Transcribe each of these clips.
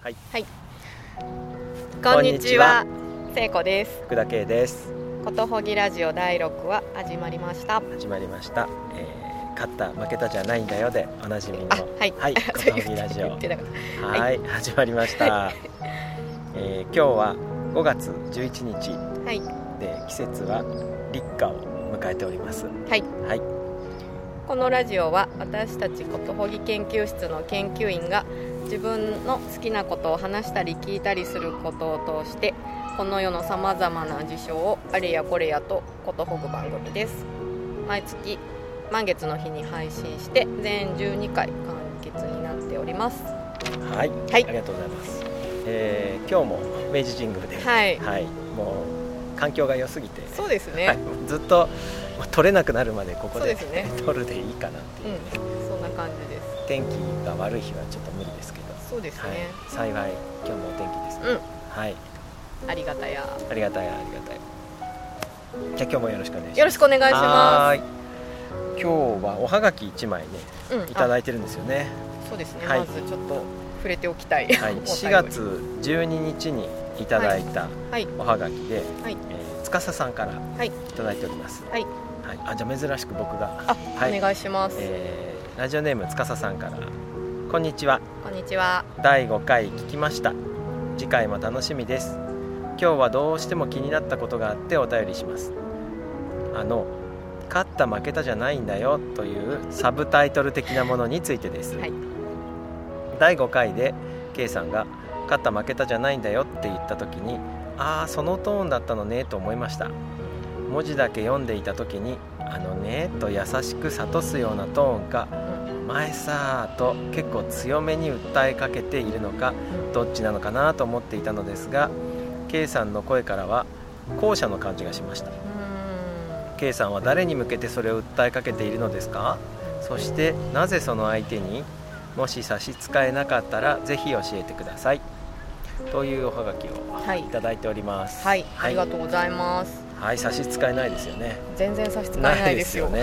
はい、はい、こんにちは。聖子です。福田圭です。ことほぎラジオ第6話始まりました。始まりました、えー、勝った負けたじゃないんだよでおなじみのあはい。はい ことほぎラジオ言ってなかっはい、始まりました、えー、今日は5月11日。たはい。で季節は立夏を迎えております。はい。はい。このラジオは私たちことほぎ研究室の研究員が自分の好きなことを話したり聞いたりすることを通してこの世のさまざまな事象をあれやこれやとことほぐ番組です。毎月満月の日に配信して全12回完結になっております。はい、はい。ありがとうございます、えー、今日も明治神宮ではい。はい、もう環境が良すぎてそうですね、はい、ずっとまあ撮れなくなるまでここでですね。撮るでいいかなっていう。ね、うん。そんな感じです。天気が悪い日はちょっとそうですはい。ね、、幸い今日もお天気ですね、うん。はい。ありがたや。ありがたいありがたいじゃあ今日もよろしくお願いします。よろしくお願いしまはーい。今日はおはがき1枚ねすうん。いいただいてるんですよね、そうですね、はい。まずちょっと触れておきたい、はい、お便り4月12日にいただいたはい。おはがきで、はい。えー、司さんからはい。いただいております。はい、はい、あじゃあ珍しく僕が。あ、はい。お願いします、えーラジオネーム司さんからこんにちは。こんにちは。第5回聞きました。次回も楽しみです。今日はどうしても気になったことがあってお便りします。あの勝った負けたじゃないんだよというサブタイトル的なものについてです、はい。第5回で K さんが「勝った負けたじゃないんだよ」って言った時にああそのトーンだったのねと思いました。文字だけ読んでいた時に「あのね」と優しく諭すようなトーンかうん「前さ」と結構強めに訴えかけているのかどっちなのかなと思っていたのですが K さんの声からは後者の感じがしました。う K さんは誰に向けてそれを訴えかけているのですか？そしてなぜその相手にもし差し支えなかったらぜひ教えてください。というおはがきをはい。いただいております。はい、ありがととうございます。うはい差し支えないですよね。全然差し支えないですよね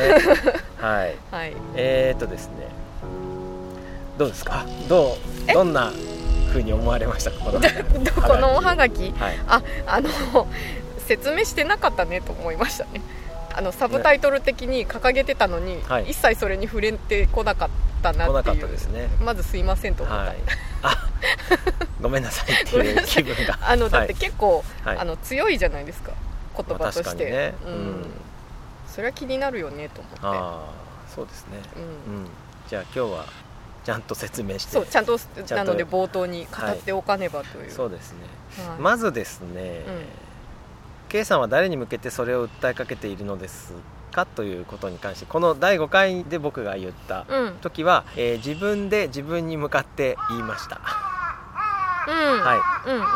はい。はい。えー、っとですね。どうですか？どう？どんな風に思われましたか？この このおはがき？はい。ああの 説明してなかったねと思いましたね。あのサブタイトル的に掲げてたのに、はい。一切それに触れてこなかったな来なかっっていうたですね。まずすいませんと思った、はい。あごめんなさいっていう気分が。あのだってはい。結構、はい。あの強いじゃないですか。言葉として、ううん。んそれは気になるよねと思って。ああそうですね。うん。うん。じゃあ今日はちゃんと説明して。そうちゃんとなので冒頭に語っておかねばという、そうですね。はい。まずですね、K さんは誰に向けてそれを訴えかけているのですかということに関してこの第5回で僕が言ったうん。うん時は、えー自分で自分に向かって言いました。うん。はい。うんうんうん。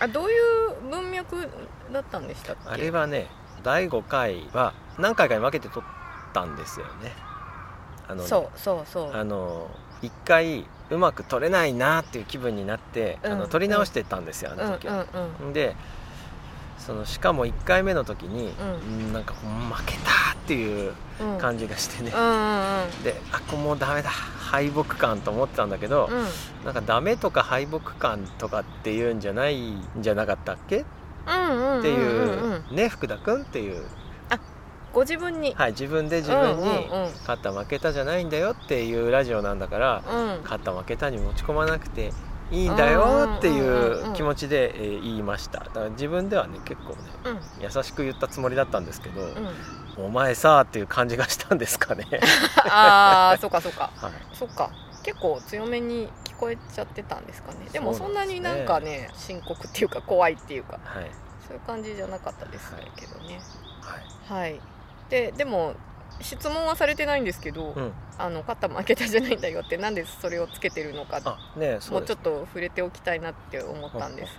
あどういう文脈だったんでしたっけ？あれはね第5回は何回かに分けて撮ったんですよね。あのねそうそうそう。あの1回うまく撮れないなっていう気分になって、あうんの撮り直してたんですよ、あの時は、うんうんでそのしかも1回目の時に、ううん。なんかうん負けたっていうう感じがしてね。う、んうんであこれもうダメだ敗北感と思ってたんだけど、うんなんかダメとか敗北感とかっていうんじゃないんじゃなかったっけうんうんうんっていう、ね福田君っていうあ、ご自分にはい、自分で自分に勝った負けたじゃないんだよっていうラジオなんだから、うん勝った負けたに持ち込まなくていいんだよっていう気持ちで、え言いましただから自分ではね結構ねうん優しく言ったつもりだったんですけど、うんお前さっていう感じがしたんですかねああそうかそうかはいそっか結構強めにこえちゃってたんですかね。でもそうんなになんかね深刻っていうか怖いっていうかはい。そういう感じじゃなかったですはいけどね。はい。はい。ででも質問はされてないんですけど、うん。あの勝った負けたじゃないんだよってなんでそれをつけてるのかあねそうちょっと触れておきたいなって思ったんです。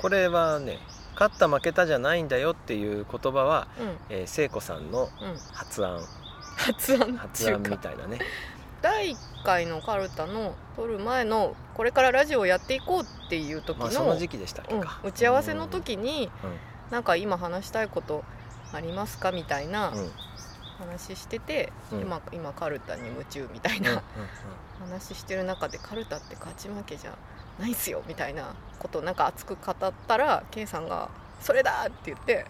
これはね勝った負けたじゃないんだよっていう言葉は、うん。えー聖子さんのうん。発案。発案みたいなね第1回のカルタの撮る前のこれからラジオをやっていこうっていう時の,、まあその時期でしたっけうんか、打ち合わせの時に、うん。うんなんか今話したいことありますかみたいなうん。話してて、うん。今今カルタに夢中みたいな話してる中でカルタって勝ち負けじゃないっすよみたいなことをなんか熱く語ったら K さんが「それだ!」って言って。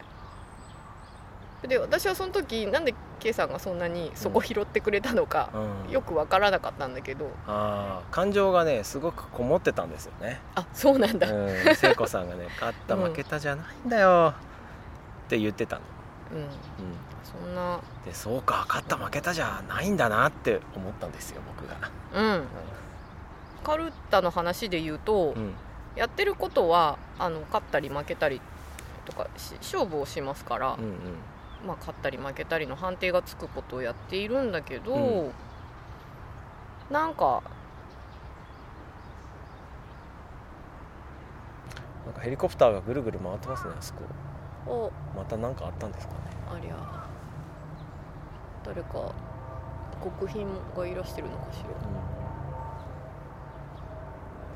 で私はその時なんで K さんがそんなにそこ拾ってくれたのか、うん。よく分からなかったんだけど。あー感情がねすごくこもってたんですよね。あそうなんだ、うん。うん聖子さんがね 勝った負けたじゃないんだよ。って言ってたの、うん、そんな。でそうか勝った負けたじゃないんだなって思ったんですよ僕が、うん。カルタの話で言うと、うん。やってることはあの勝ったり負けたりとかし勝負をしますから、うんうんまあ、勝ったり負けたりの判定がつくことをやっているんだけど、うん。なんかなんかヘリコプターがぐるぐる回ってますねあそこ。お。また何かあったんですかね。ありゃ。誰か極貧がいらしてるのかしら。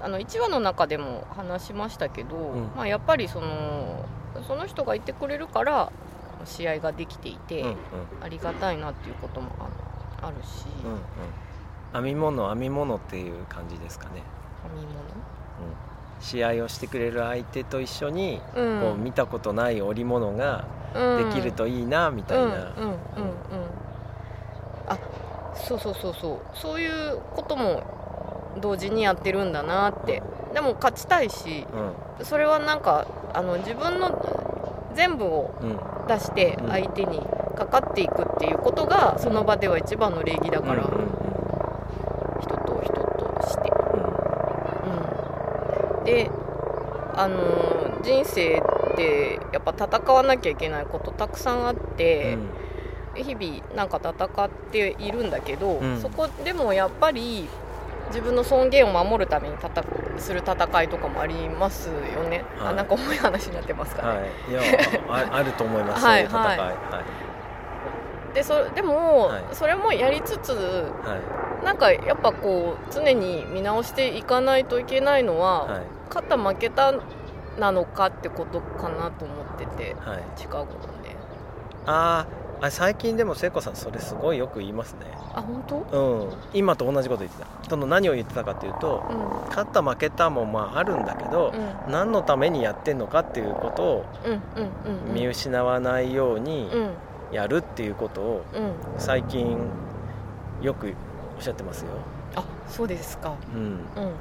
あの1話の中でも話しましたけど、うん。まあ、やっぱりそのその人がいてくれるから試合ができていて、うんうん。ありがたいなっていうこともああるし、うんうん。編み物編み物っていう感じですかね、編みうん、試合をしてくれる相手と一緒に、物、こう見たことない織物ができるといいなみたいな、うんうんうんうん。あそうそうそうそう。そういうことも同時にやってるんだなって。でも勝ちたいしうん。それはなんかあの自分の全部をうん出してうん。相手にかかっていくっていうことがその場では一番の礼儀だから、うんうん人と人として、うん。うん、であのー人生でやっぱ戦わなきゃいけないことたくさんあって、日々なんか戦っているんだけど、うん。そこでもやっぱり自分の尊厳を守るために戦する戦いとかもありますよね、はい。あなんか重い話になってますかね、はい、いやあ あると思います、はいそういう戦い、ははい。でそでも、はい。それもやりつつはい。なんかやっぱこう常に見直していかないといけないのは、はい。勝った負けたなのかってことかなと思っててはい。近頃ね。あーあ最近でも聖子さんそれすごいよく言いますね。あ本当？うん。今と同じこと言ってた。その何を言ってたかっていうとうん。勝った負けたもまああるんだけどう、ん。何のためにやってんのかっていうことを見失わないようにうん。やるっていうことをうん。最近よくおっしゃってますよ。あそうですか。うん、うん。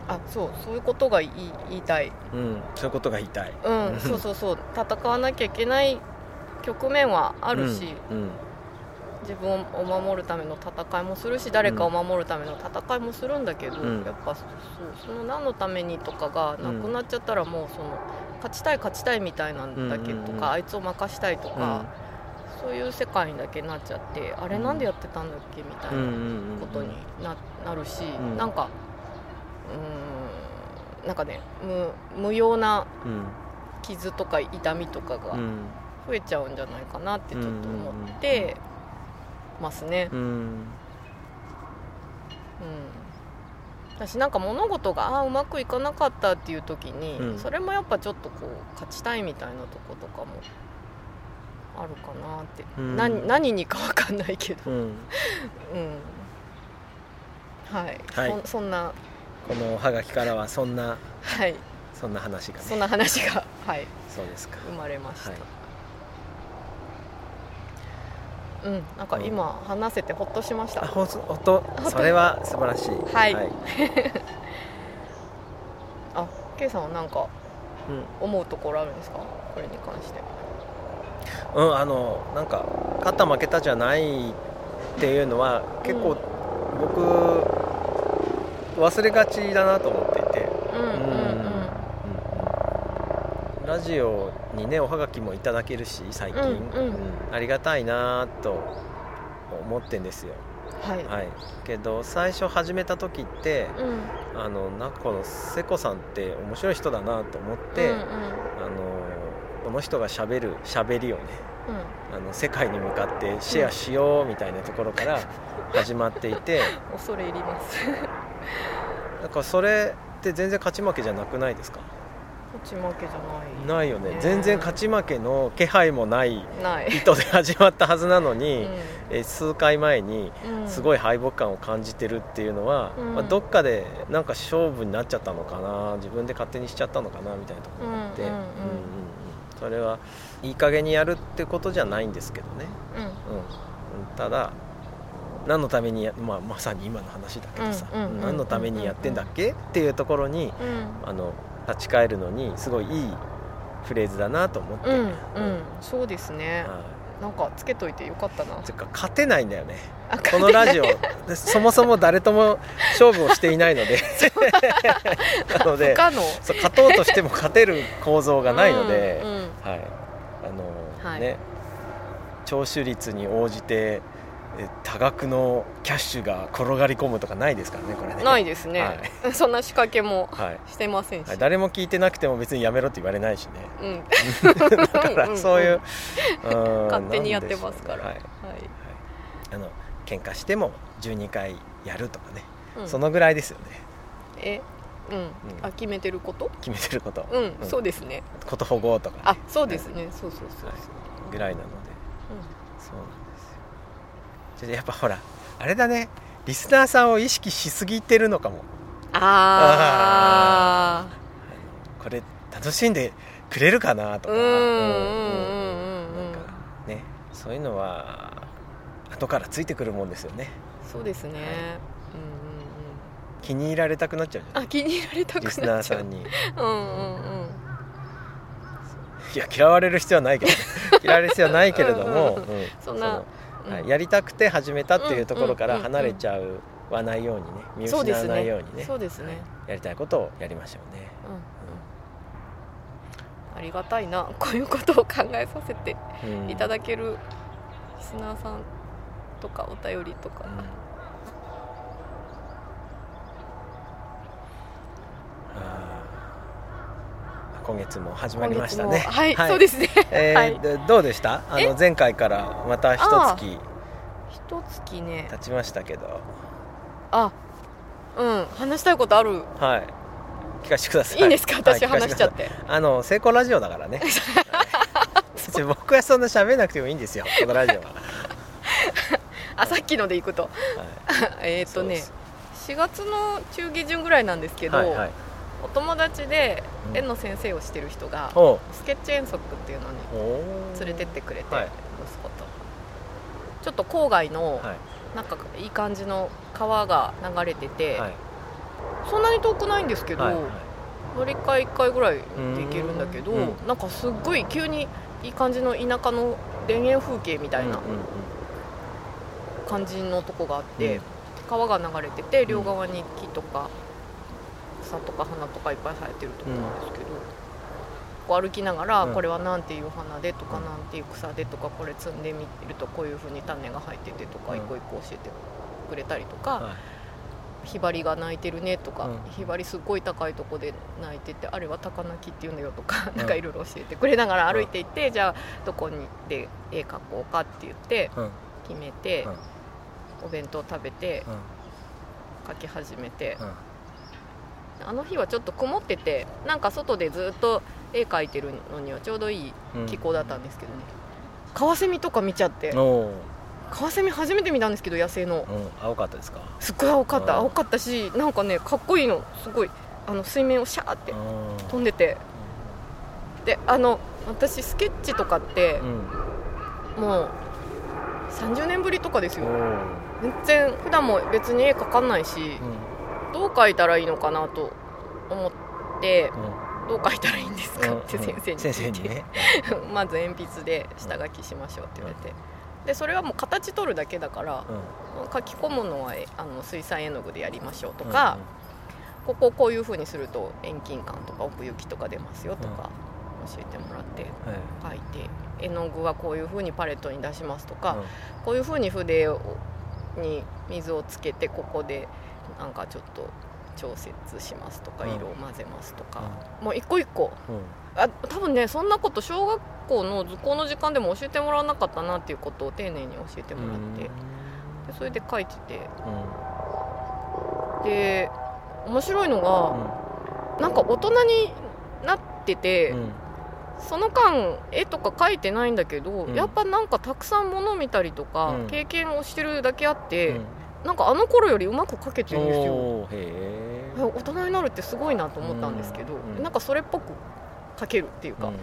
あそうそういうことが言い言いたい。うん、そういうことが言いたい。うん。そうそうそう。戦わなきゃいけない局面はあるし、うん自分を守るための戦いもするし誰かを守るための戦いもするんだけど、うん。やっぱそうその何のためにとかがなくなっちゃったらもうその勝ちたい勝ちたいみたいなんだけとか、うんうんうん。あいつを任したいとか、そういう世界にだけなっちゃってあれなんでやってたんだっけみたいうんうんなうんうんことにななるし、んなんかうーんなんかね無無用なうん。傷とか痛みとかがうん増えちゃうんじゃないかなってちょっと思ってますね。うん。うん、私なんか物事があーうまくいかなかったっていう時に、うん。それもやっぱちょっとこう勝ちたいみたいなとことかもあるかなって、うん。何何にか分かんないけど、うん。うん、はい、はい。そそんな。このおはがきからはそんなはい。そんな話がね。そんな話が、はい、そうですか。生まれました、はいうんなんか今話せてほっとしました、あほんと音それは素晴らしい。はい。あ K さんはなんかうん。思うところあるんですか？これに関して。うん、あのなんか勝った負けたじゃないっていうのは結構、うん。僕忘れがちだなと思っていて、うんうんうんラジオにねおはがきもいただけるし最近、うんうん。ありがたいなと思ってんですよ、はい、はい、けど最初始めた時ってうん。あのなこの瀬子さんって面白い人だなと思って、うんうん。あのこの人がしゃべるしゃべりをねあの世界に向かってシェアしようみたいなところから 始まっていて、うん、恐れ入ります。なんかそれって全然勝ち負けじゃなくないですか？勝ち負けじゃない。ないよね。ね。全然勝ち負けの気配もない意図で始まったはずなのに、うえ数回前にすごい敗北感を感じてるっていうのは、うん。まあ、どっかでなんか勝負になっちゃったのかな。自分で勝手にしちゃったのかなみたいなところがあって、うんうんうん。それはいい加減にやるってことじゃないんですけどね、うん。うん、ただ何のためにや、まあ、まさに今の話だけどさ、うんうんうんうん。何のためにやってんだっけ？っていうところにうん。あの立ち返るのにすごいいいフレーズだなと思って、うんうん。そうですね。はい。なんかつけといてよかったな。ていうか勝てないんだよね。あこのラジオ。でそもそも誰とも勝負をしていないので。なのでそう勝とうとしても勝てる構造がないので、うんうん。はい。あのはい。ね聴取率に応じてえ多額のキャッシュが転がり込むとかないですからねこれね。ないですね、そんな仕掛けもはい。してませんし、はい、誰も聞いてなくても別にやめろって言われないしね。うん、だからそういううん 勝手にやってますから。ねはい。はい。あの喧嘩しても12回やるとかね、うん。そのぐらいですよね。えうん、あ決めてること？決めてること、うん、うん。そうですね。こと保護とかね、あそうですね、そうそうそうはい。ぐらいなので。そうなんです。よちょっとやっぱほらあれだね。リスナーさんを意識しすぎてるのかも。ああこれ楽しんでくれるかなとか。ねそういうのは後からついてくるもんですよね。そうですね、うんうんうん。気に入られたくなっちゃうじゃあ気に入られたくんリスなっちゃう。ナーさんに。うんうんうん。いや嫌われる必要はないけどね。嫌われる必要はないけれども、そんなのはいやりたくて始めたっていうところから離れちゃうはないようにね見失わないようにねそうですね。はいやりたいことをやりましょうね、うん。ありがたいなこういうことを考えさせてうん。いただけるリスナーさんとかお便りとか、うん今月も始まりましたね。今月も。はい、そうですね。えー はい。でどうでした？あの前回からまた一月。一月ね。経ちましたけど。あうん。話したいことある？はい。聞かせてください。いいんですか？はい私聞かせください。話しちゃって、あの成功ラジオだからね。僕はそんな喋んなくてもいいんですよ。このラジオは、あさっきのでいくと。はい、えーっとね。そう4月の中下旬ぐらいなんですけど、はいはいお友達でうん絵の先生をしてる人が、スケッチ遠足っていうのに連れてってくれて、はい。息子と。ちょっと郊外の、はい。なんかいい感じの川が流れてて、はい。そんなに遠くないんですけど、はいはい。乗り換え1回ぐらいで行けるんだけど、うんなんかすっごい急にいい感じの田舎の田園風景みたいなうんうん感じのとこがあって、うん。川が流れてて両側に木とか草とか花とかいっぱい生えてるとこなんですけど、こう歩きながら、うん。これはなんていう花でとか、うん。なんていう草でとかこれ摘んでみるとこういうふうに種が生えててとか、うん。一個一個教えてくれたりとか、はい。ひばりが鳴いてるねとか、うん。ひばりすっごい高いとこで鳴いててあれは高鳴きっていうんだよとか、うん。なんかいろいろ教えてくれながら歩いていって、じゃあどこにで絵描こうかって言ってうん。決めて、うん。お弁当食べてうん。描き始めて、うんあの日はちょっと曇っててなんか外でずっと絵描いてるのにはちょうどいいうん。気候だったんですけどね、カワセミとか見ちゃって。カワセミ初めて見たんですけど野生の。うん。青かったですか？すっごい青かった。うん。青かったしなんかねかっこいいのすごいあの水面をシャーってうん。飛んでて。であの私スケッチとかってうん。もう30年ぶりとかですよ。全然普段も別に絵描かないしうんどう描いたらいいのかなと思ってうん。どう描いたらいいんですかってうん先生に先聞いてね。まず鉛筆で下書きしましょうって言われて。でそれはもう形取るだけだからうん。書き込むのはえあの水彩絵の具でやりましょうとか、ここをこういう風にすると遠近感とか奥行きとか出ますよとか教えてもらって書いて絵の具はこういう風にパレットに出しますとか、うん。こういう風に筆をに水をつけてここでなんかちょっと調節しますとかうん色を混ぜますとか、もう一個一個。うん。あ多分ねそんなこと小学校の図工の時間でも教えてもらわなかったなっていうことを丁寧に教えてもらって。でそれで書いてて。うん。で面白いのが、なんか大人になっってて、うん。その間絵とか描いてないんだけど、うん。やっぱなんかたくさん物見たりとか、うん。経験をしてるだけあって、うんなんかあの頃よりうまく描けてるんですよ。大人になるってすごいなと思ったんですけど、うん。なんかそれっぽく描けるっていうか、うん。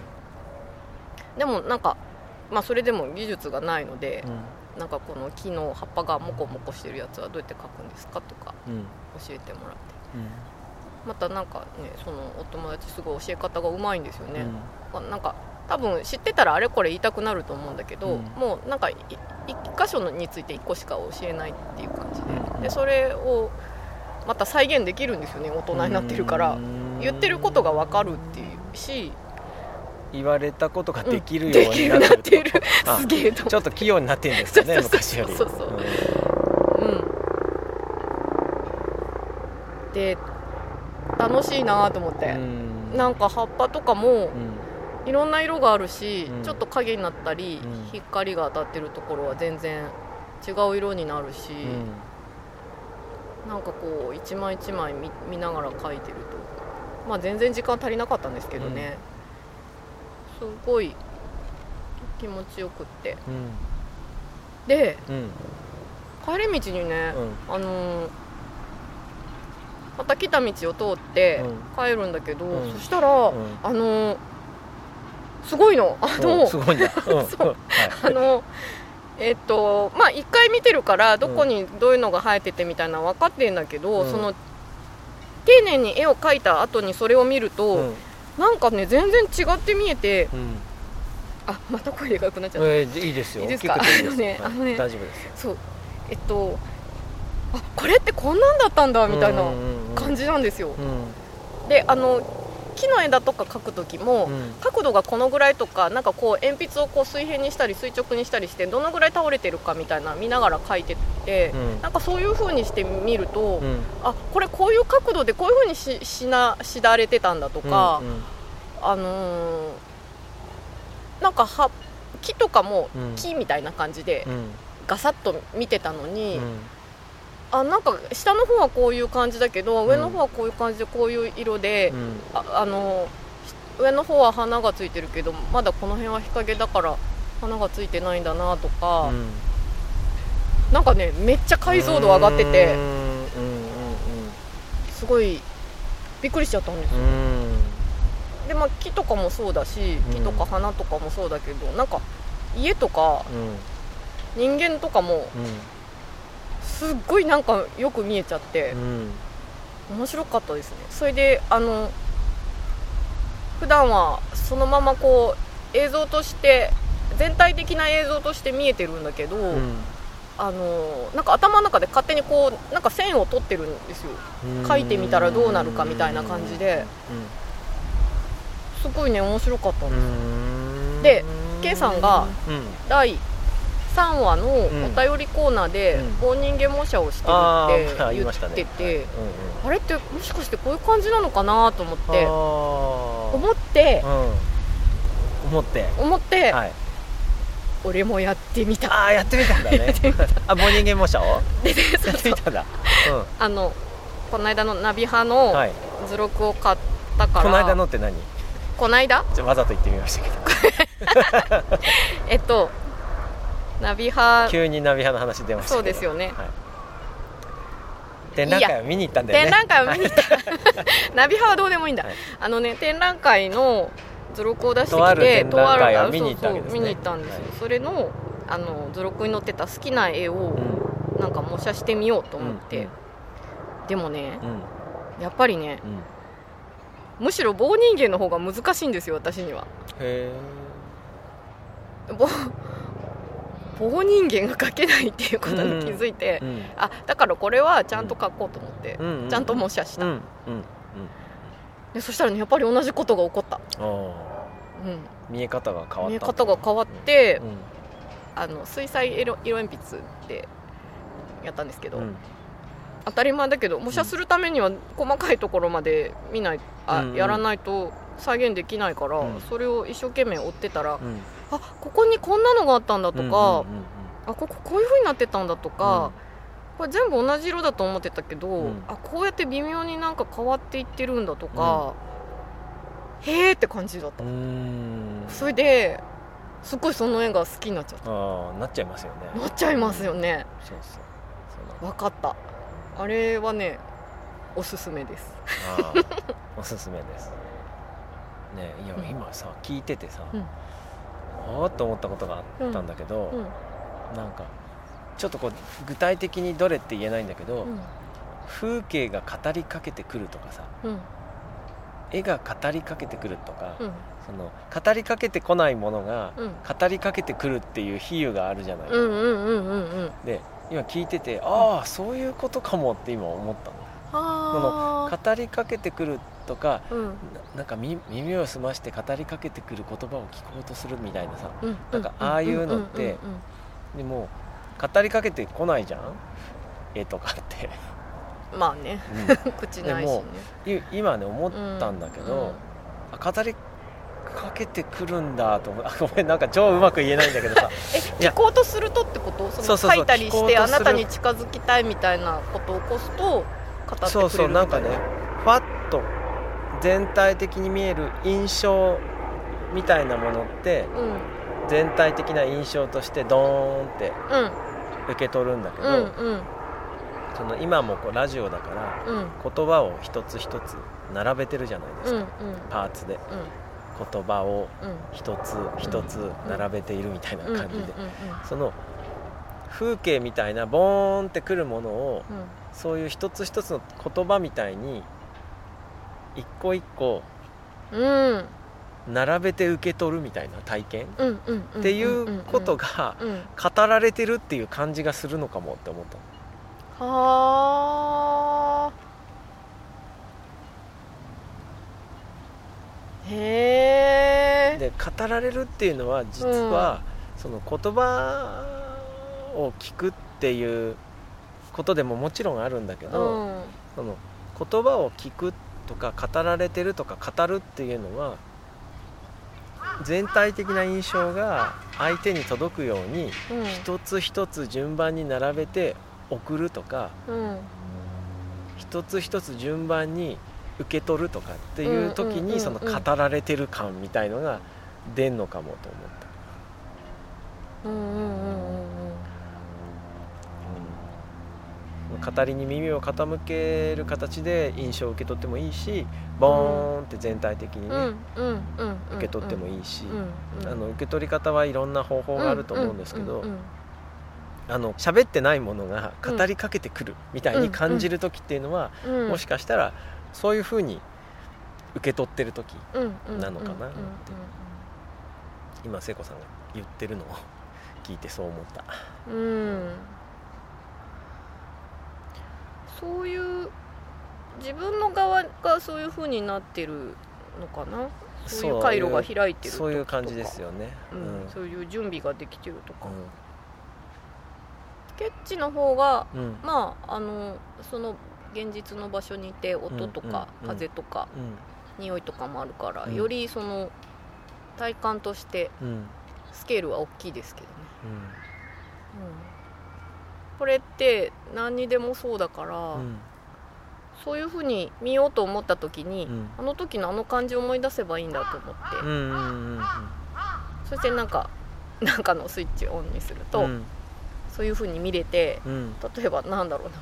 でもなんかまあそれでも技術がないのでう、ん。なんかこの木の葉っぱがモコモコしてるやつはどうやって描くんですかとかうん。教えてもらって。またなんかねそのお友達すごい教え方がうまいんですよね、まあなんか多分知ってたらあれこれ言いたくなると思うんだけど、うん。もうなんかい一箇所について1個しか教えないっていう感じで,、うんでそれをまた再現できるんですよね大人になってるから、うん。言ってることが分かるっていうし。言われたことができるよでうになってる。あすげえとちょっと器用になってるんですかね昔よりそうそう。うん。で楽しいなと思って、うん。なんか葉っぱとかもうんいろんな色があるし、うん。ちょっと影になったり、うん。光が当たってるところは全然違う色になるし、なんかこう一枚一枚見見ながら描いてると。まあ全然時間足りなかったんですけどね、すごい気持ちよくって。うん。でうん。帰り道にね、うん。あのーまた来た道を通ってう帰るんだけど、うん。そしたら、うん。あのーすごいの。あの、うん。すごい ん。そう。はい。あのえっとまあ一回見てるからどこにどういうのが生えててみたいなの分かってんだけど、うん。その丁寧に絵を描いた後にそれを見ると、うん。なんかね全然違って見えてうん。あまた声でかくなっちゃった、えーいいですよ。いいですか？あのねはい。あのね大丈夫ですよ。そう。えっとあこれってこんなんだったんだみたいな感じじなんですよ、うん。であの木の枝とか描く時も、うん。角度がこのぐらいとかなんかこう鉛筆をこう水平にしたり垂直にしたりしてどのぐらい倒れてるかみたいな見ながら描いてって、うん。なんかそういう風にして見ると、うん。あこれこういう角度でこういう風にししなしだれてたんだとか、うん。あのーなんか葉木とかもうん。木みたいな感じでうん。ガサッと見てたのに、うんあなんか下の方はこういう感じだけどん。上の方はこういう感じでこういう色で、うん。ああの上の方は花がついてるけどまだこの辺は日陰だから花がついてないんだなとか、うん。なんかねめっちゃ解像度上がっててすごいびっくりしちゃったんですよ。でまあ木とかもそうだし木とか花とかもそうだけど、なんか家とかうん。人間とかもすっごいなんかよく見えちゃって。うんうん面白かったですね。それであの普段はそのままこう映像として全体的な映像として見えてるんだけど、うん。あのなんか頭の中で勝手にこうなんか線を取ってるんですよ。書いてみたらどうなるかみたいな感じで。すごいね面白かったんうです、ん。で K さんがうん。第3話のおん。便りコーナーでうん。棒人間模写をしてるあってー言ってて、あれってもしかしてこういう感じなのかなと思って思ってうん。思って。思って、はい。俺もやってみた。ああやってみたんだね。あ棒人間模写を？やってみたんだ。あのこの間のナビ派うんのはい。図録を買ったから、この間のって何？この間？わざと言ってみましたけど。えっとナビ派。急にナビ派の話出ましたそうですよね。はい。展覧会を見に行ったんだよね。展覧会を見に行った。ナビ派はどうでもいいんだ、はい。あのね展覧会の図録を出してきて展覧会をある見に行ったですね。見に行ったんですよ、はい。それのあの図録に載ってた好きな絵をうん。なんか模写してみようと思って、うんでもねうん。やっぱりねうん。むしろ棒人間の方が難しいんですよ私には。へ棒棒人間が描けないっていうことに気づいて、えうんあだからこれはちゃんと描こうと思って、うんうんちゃんと模写した、うんうんでそしたらねやっぱり同じことが起こった、うん。見え方が変わった。見え方が変わって、うん。あの水彩色色鉛筆でやったんですけど、うん。当たり前だけど模写するためには細かいところまで見ないあ、うんうん。やらないと再現できないから、うん。それを一生懸命追ってたら、うんあここにこんなのがあったんだとか、うんうんうんあこここういう風になってたんだとか、これ全部同じ色だと思ってたけど、うん。あこうやって微妙になんか変わっていってるんだとか、へえって感じだった。それですっごいその絵が好きになっちゃった。ああなっちゃいますよね。なっちゃいますよね。そうそう。分かった。あれはねおすすめです。おすすめです。ねいやうん。今さ聞いててさ、うんああと思ったことがあったんだけど、うんなんかちょっとこう具体的にどれって言えないんだけど、うん。風景が語りかけてくるとかさうん。絵が語りかけてくるとか、うん。その語りかけてこないものがうん。語りかけてくるっていう比喩があるじゃない、うんうんうんうんうん。で今聞いててああそういうことかもって今思ったの語りかけてくるとかうん。ななんかみ耳を澄まして語りかけてくる言葉を聞こうとするみたいなさうんなんかああいうのってうんうんうん。でも語りかけてこないじゃん？絵とかって、うんまあね。う 口ないしね。今ね思ったんだけど、あ語りかけてくるんだと思う。あごめんなんか超うまく言えないんだけどさ。え聞こうとするとってこと？その書いたりしてあなたに近づきたいみたいなことを起こすと語ってくれるそうそうなんかねファッと全体的に見える印象みたいなものってうん。全体的な印象としてドーンってうん。受け取るんだけど、うんうん。その今もこうラジオだからうん。言葉を一つ一つ並べてるじゃないですうんか、パーツで。う言葉をんうん。一つ一つ並べているみたいなうん感じで、うんうん。その風景みたいなボーンってくるものをうん。そういう一つ一つの言葉みたいに一個一個うん。並べて受け取るみたいな体験っていうことがうん語られてるっていう感じがするのかもって思った。のはあ。へえ。で語られるっていうのは実は、その言葉を聞くっていうことでももちろんあるんだけうど、ん。その言葉を聞くとか語られてるとか語るっていうのは全体的な印象が相手に届くようにうん。一つ一つ順番に並べて送るとかうん。一つ一つ順番に受け取るとかっていう時にその語られてる感みたいのが出んのかもと思った。うんうん語りに耳を傾ける形で印象を受け取ってもいいしボーンって全体的にね、受け取ってもいいし、あの受け取り方はいろんな方法があると思うんですけど、あの喋ってないものが語りかけてくるみたいに感じる時っていうのは、もしかしたらそういうふうに受け取ってる時なのかなって。今聖子さんが言ってるのを聞いてそう思った。うんうんそういう自分の側がそういう風になってるのかな？そういう回路が開いてるそういう感じですよね。ううん。ん、そういう準備ができてるとか、うケッチの方がんうん。まああのその現実の場所にいて音とかうんうん風とかうん。匂いとかもあるから、うん。よりその体感としてうん。うんスケールは大きいですけどね、うん、これって何にでもそうだから、うん。そういうふうに見ようと思った時に、うん。あの時のあの感じを思い出せばいいんだと思って、うんうんうんそしてなんか なんかのスイッチをオンにすると、うん。そういうふうに見れてうん。例えばなんだろうな。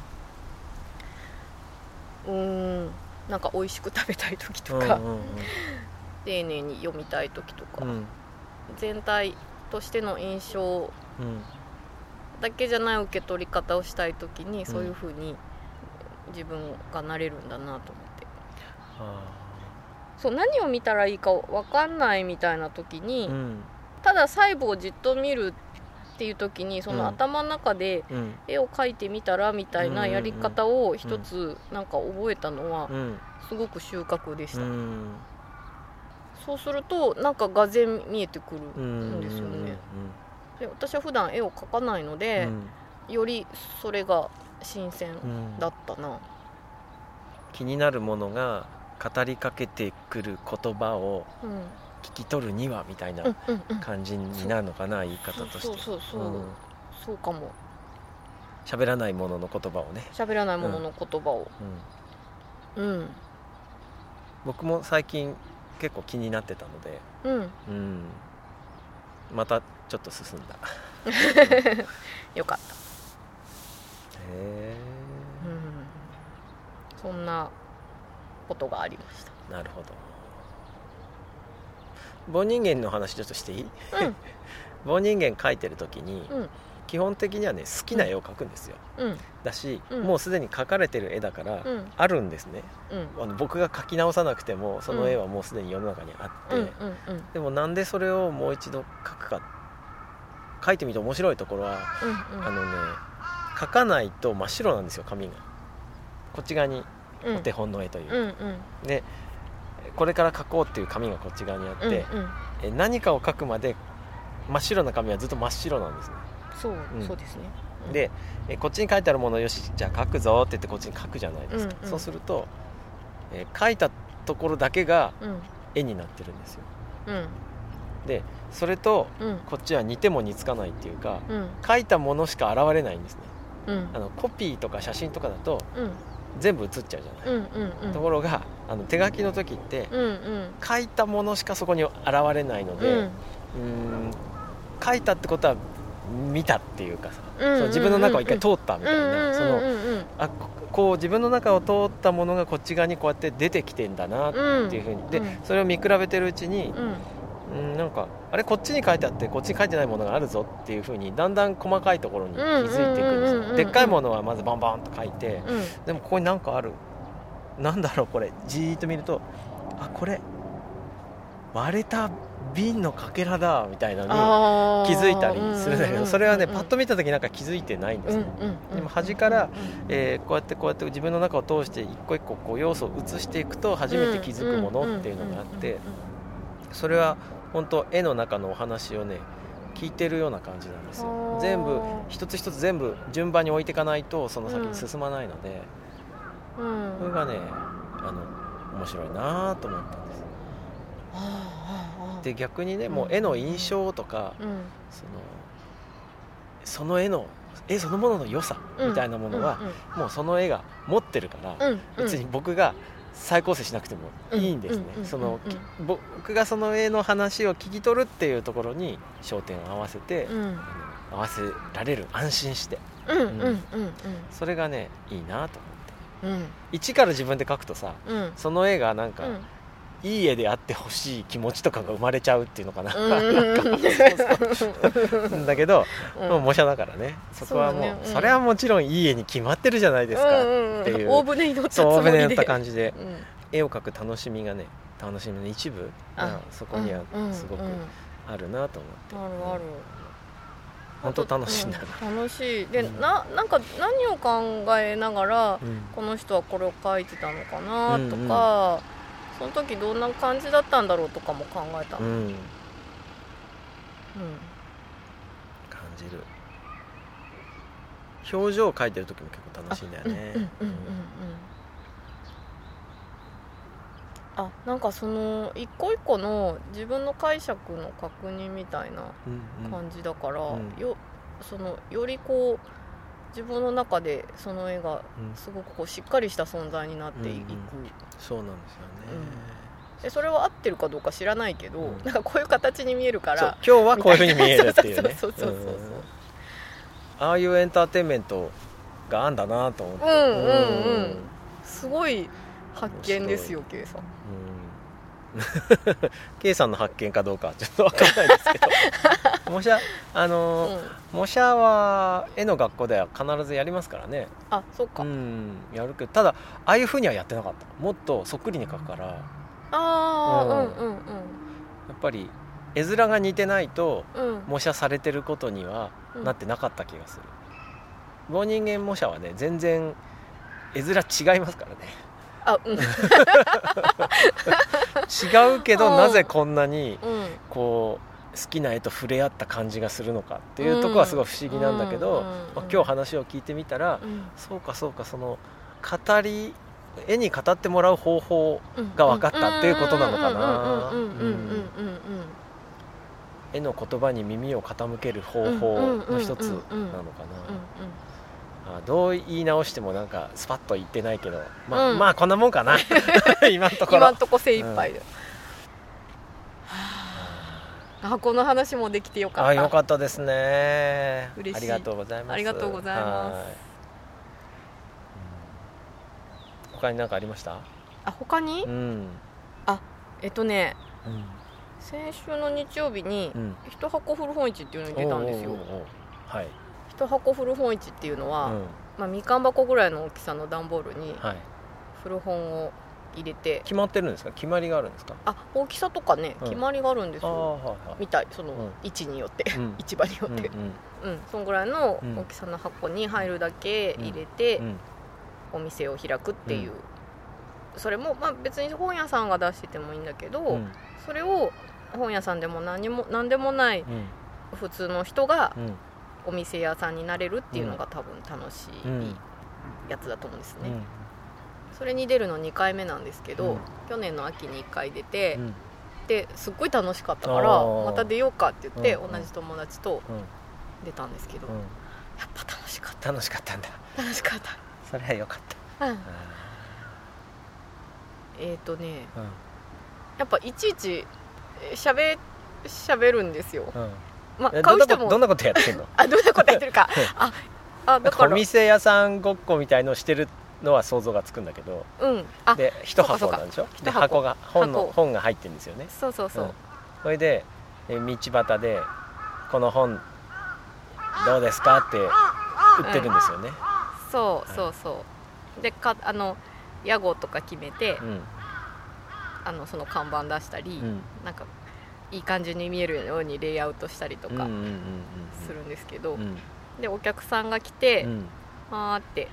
うーんなんか美味しく食べたい時とか、うんうん 丁寧に読みたい時とか、うん。全体としての印象うんだけじゃない受け取り方をしたい時にそういうふうに自分がなれるんだなと思って。あ。そう何を見たらいいか分かんないみたいな時に、ーうん。ただ細部をじっと見るっていう時にそのうん。頭の中でうん。絵を描いてみたらみたいなやり方を一つなんか覚えたのはうん。すごく収穫でした、うん。そうするとなんかがぜん見えてくうるんんですよね、で私は普段絵を描かないのうで、ん。よりそれが新鮮うんだったな。気になるものが語りかけてくる言葉をうん。聞き取るにはみたいな感じになるのかな言い方として。そうそうそうそう、うん。そうかも。喋らないものの言葉をね、喋らないものの言葉を。うん。うん。僕も最近結構気になってたので、うん。うん、またちょっと進んだ。よかった、へえうん、そんなことがありました。なるほど。棒人間の話ちょっとしていい？うん。棒人間描いてる時にうん。基本的にはね好きな絵を描くんですよ。うん。だし、うん。もうすでに描かれてる絵だから、うん。あるんですね。うん。あの僕が描き直さなくてもその絵はもうすでに世の中にあって、でもなんでそれをもう一度描くか描いてみて面白いところはうんあのね描かないと真っ白なんですよ紙が。こっち側にうん。お手本の絵という、うんうん。でこれから描こうっていう紙がこっち側にあって、うんうん。え何かを描くまで真っ白な紙はずっと真っ白なんですね。そううん。そうですね。うん。でえこっちに書いてあるものをよしじゃあ書くぞって言ってこっちに書くじゃないですか、うんうん。そうすると、えー書いたところだけがうん。絵になってるんですよ。うんでそれとうん。こっちは似ても似つかないっていうかうん。書いたものしか現れないんですね。うん。あのコピーとか写真とかだとうん。全部写っちゃうじゃない、うんうんうん。ところがあの手書きの時ってうんうん。書いたものしかそこに現れないので、うん。書いたってことは見たっていうかさ、うんうんうん。そう自分の中を一回通ったみたいな、そのうんうんあここう自分の中を通ったものがこっち側にこうやって出てきてんだなってうんいうふうに、でうんそれを見比べてるうちにう、んうん、なんかあれこっちに書いてあってこっちに書いてないものがあるぞっていうふうにだんだん細かいところに気づいていくんですよでっかいものはまずバンバンと書いてうん。でもここに何かある。なんだろうこれ。じーっと見るとあこれ割れた瓶のかけらだみたいなのに気づいたりするんだけどそれはねパッと見見た時なんか気づいてないんですうんね、でも端からえーこうやってこうやって自分の中を通して一個一個こう要素を移していくと初めて気づくものっていうのがあってそれは本当絵の中のお話をね聞いてるような感じなんですあよー。全部一つ一つ全部順番に置いていかないとその先に進まないので、うん。うんそれがねあの面白いなと思ったんです。で逆にねもう絵の印象とかうん。そのその絵の絵そのものの良さみたいなものはもうその絵が持ってるからうんうん。別に僕が再構成しなくてもいいんですね。僕がその絵の話を聞き取るっていうところに焦点を合わせてうん。うん合わせられる安心して。それがねいいなと思って。うん。一から自分で描くとさうんうん。その絵がなんかうんいい絵であってほしい気持ちとかが生まれちゃうっていうのかな。だけどうん。もう模写だからね。そこはもうね。うん。それはもちろんいい絵に決まってるじゃないですかうんうんっていう。大船に乗ったった感じで。うん。絵を描く楽しみがね楽しみの一部がそこにはすごくあるなと思って。あるある。本当楽しいんだな。うん楽しい。で、うん。ななんか何を考えながらうん。この人はこれを書いてたのかなとか、その時どんな感じだったんだろうとかも考えたの、うん。うん。感じる。表情を描いてる時も結構楽しいんだよね。うんうんうんうんうん。あなんかその一個一個の自分の解釈の確認みたいなうんうん。感じだから、うん。よそのよりこう自分の中でその絵がうん。すごくこうしっかりした存在になっていく、うんうん。そうなんですよねでそれは合ってるかどうか知らないけど、うん。なんかこういう形に見えるから今日はこういうふうに見えるっていうね。そうそうそうそうそう。うん。ああいうエンターテインメントがあんだなと思って。うんうんうん。すごい発見ですよ K さんうん K さんの発見かどうかはちょっと分かんないですけど。模写あのーうん。模写は絵の学校では必ずやりますからね。あそっか、うんやるけどただああいうふうにはやってなかった。もっとそっくりに描くから。やああうん。うんうんっぱり絵面が似てないと模写されてることにはうん。なってなかった気がする。棒人間模写はね全然絵面違いますからねあうん。違うけどうん。なぜこんなにうん。こう好きな絵と触れ合った感じがするのかっていうところはすごい不思議なんだけど、まあ今日話を聞いてみたら、うん。そうかそうかその語り絵に語ってもらう方法が分かったっていうことなのかな。絵の言葉に耳を傾ける方法の一つなのかなあどう言い直してもなんかスパッと言ってないけどまあ、うん。まあこんなもんかな。今のところ。今んとこ精一杯で、箱の話もできてよかった。あよかったですね。嬉しい。ありがとうございます。ありがとうございます。はい。うん。他に何かありました？あ他に、うん。えっとね。うん。先週の日曜日にうん。一箱古本市っていうのに出たんですよ。はい一箱古本市っていうのは、うん。まあ、みかん箱ぐらいの大きさの段ボールにはい。古本を入れて。決まってるんですか？決まりがあるんですか？あ大きさとかねうん。決まりがあるんですよ、はいはい。みたいそのうん。位置によって、うん。市場によって。うんうん、そんぐらいのうん。大きさの箱に入るだけ入れてお店を開くっていう、それもまあ別に本屋さんが出しててもいいんだけど、うん。それを本屋さんでも何も何でもないうん。普通の人がうんお店屋さんになれるっていうのが多分楽しうん。いやつだと思うんですね、うん。それに出るの2回目なんですけど、うん。去年の秋に1回出て、うん。ですっごい楽しかったからまた出ようかって言って、うん。同じ友達とうん。出たんですけど、うん。やっぱ楽しかっ楽しかったんだ。た楽しかっそれはよかった。た、うん、あえっ、とねーうん。やっぱいちいちえーしゃべしゃべるんですよ、うんまあ、え買う人もどんなことどんなことやってんの？あどんなことやってるか。ああだかおら店屋さんごっこみたいのをしてるのは想像がつくんだけど。うん。あで一箱なんでしょ？で一箱。箱が本の箱本が入ってるんですよね。そうそうそう、うん。それでえ道端で「この本どうですか?」って売ってるんですよね、そうそうそう。でかあの屋号とか決めて、うん。あのその看板出したり、うん。なんかいい感じに見えるようにレイアウトしたりとかするんですけど、うん。でお客さんが来て、うん。あーって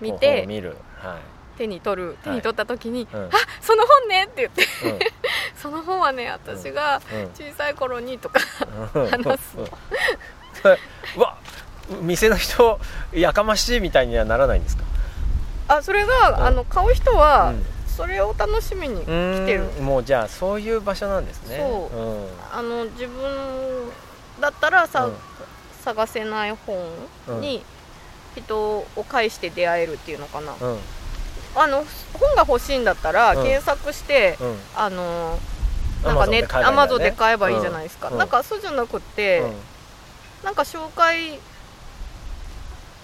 見て見る。は手に取る手に取った時に「い、うん。あその本ね!」って言ってうん「その本はね私がうん。小さい頃に」とかうん。話すうん。それう わ店の人やかましいみたいにはならないんですか？あそれが、うん。あの買う人は、うんそれを楽しみにう来てる。もうじゃあそういう場所なんですね。そう。うん。あの自分だったらさ、うん。探せない本に人を介して出会えるっていうのかな、うん。あの本が欲しいんだったらうん。検索して、うん。あのなんかね。Amazon アマゾンでで買買えばいいじゃないですか、うん。なんかそうじゃなくて、うん。なんか紹介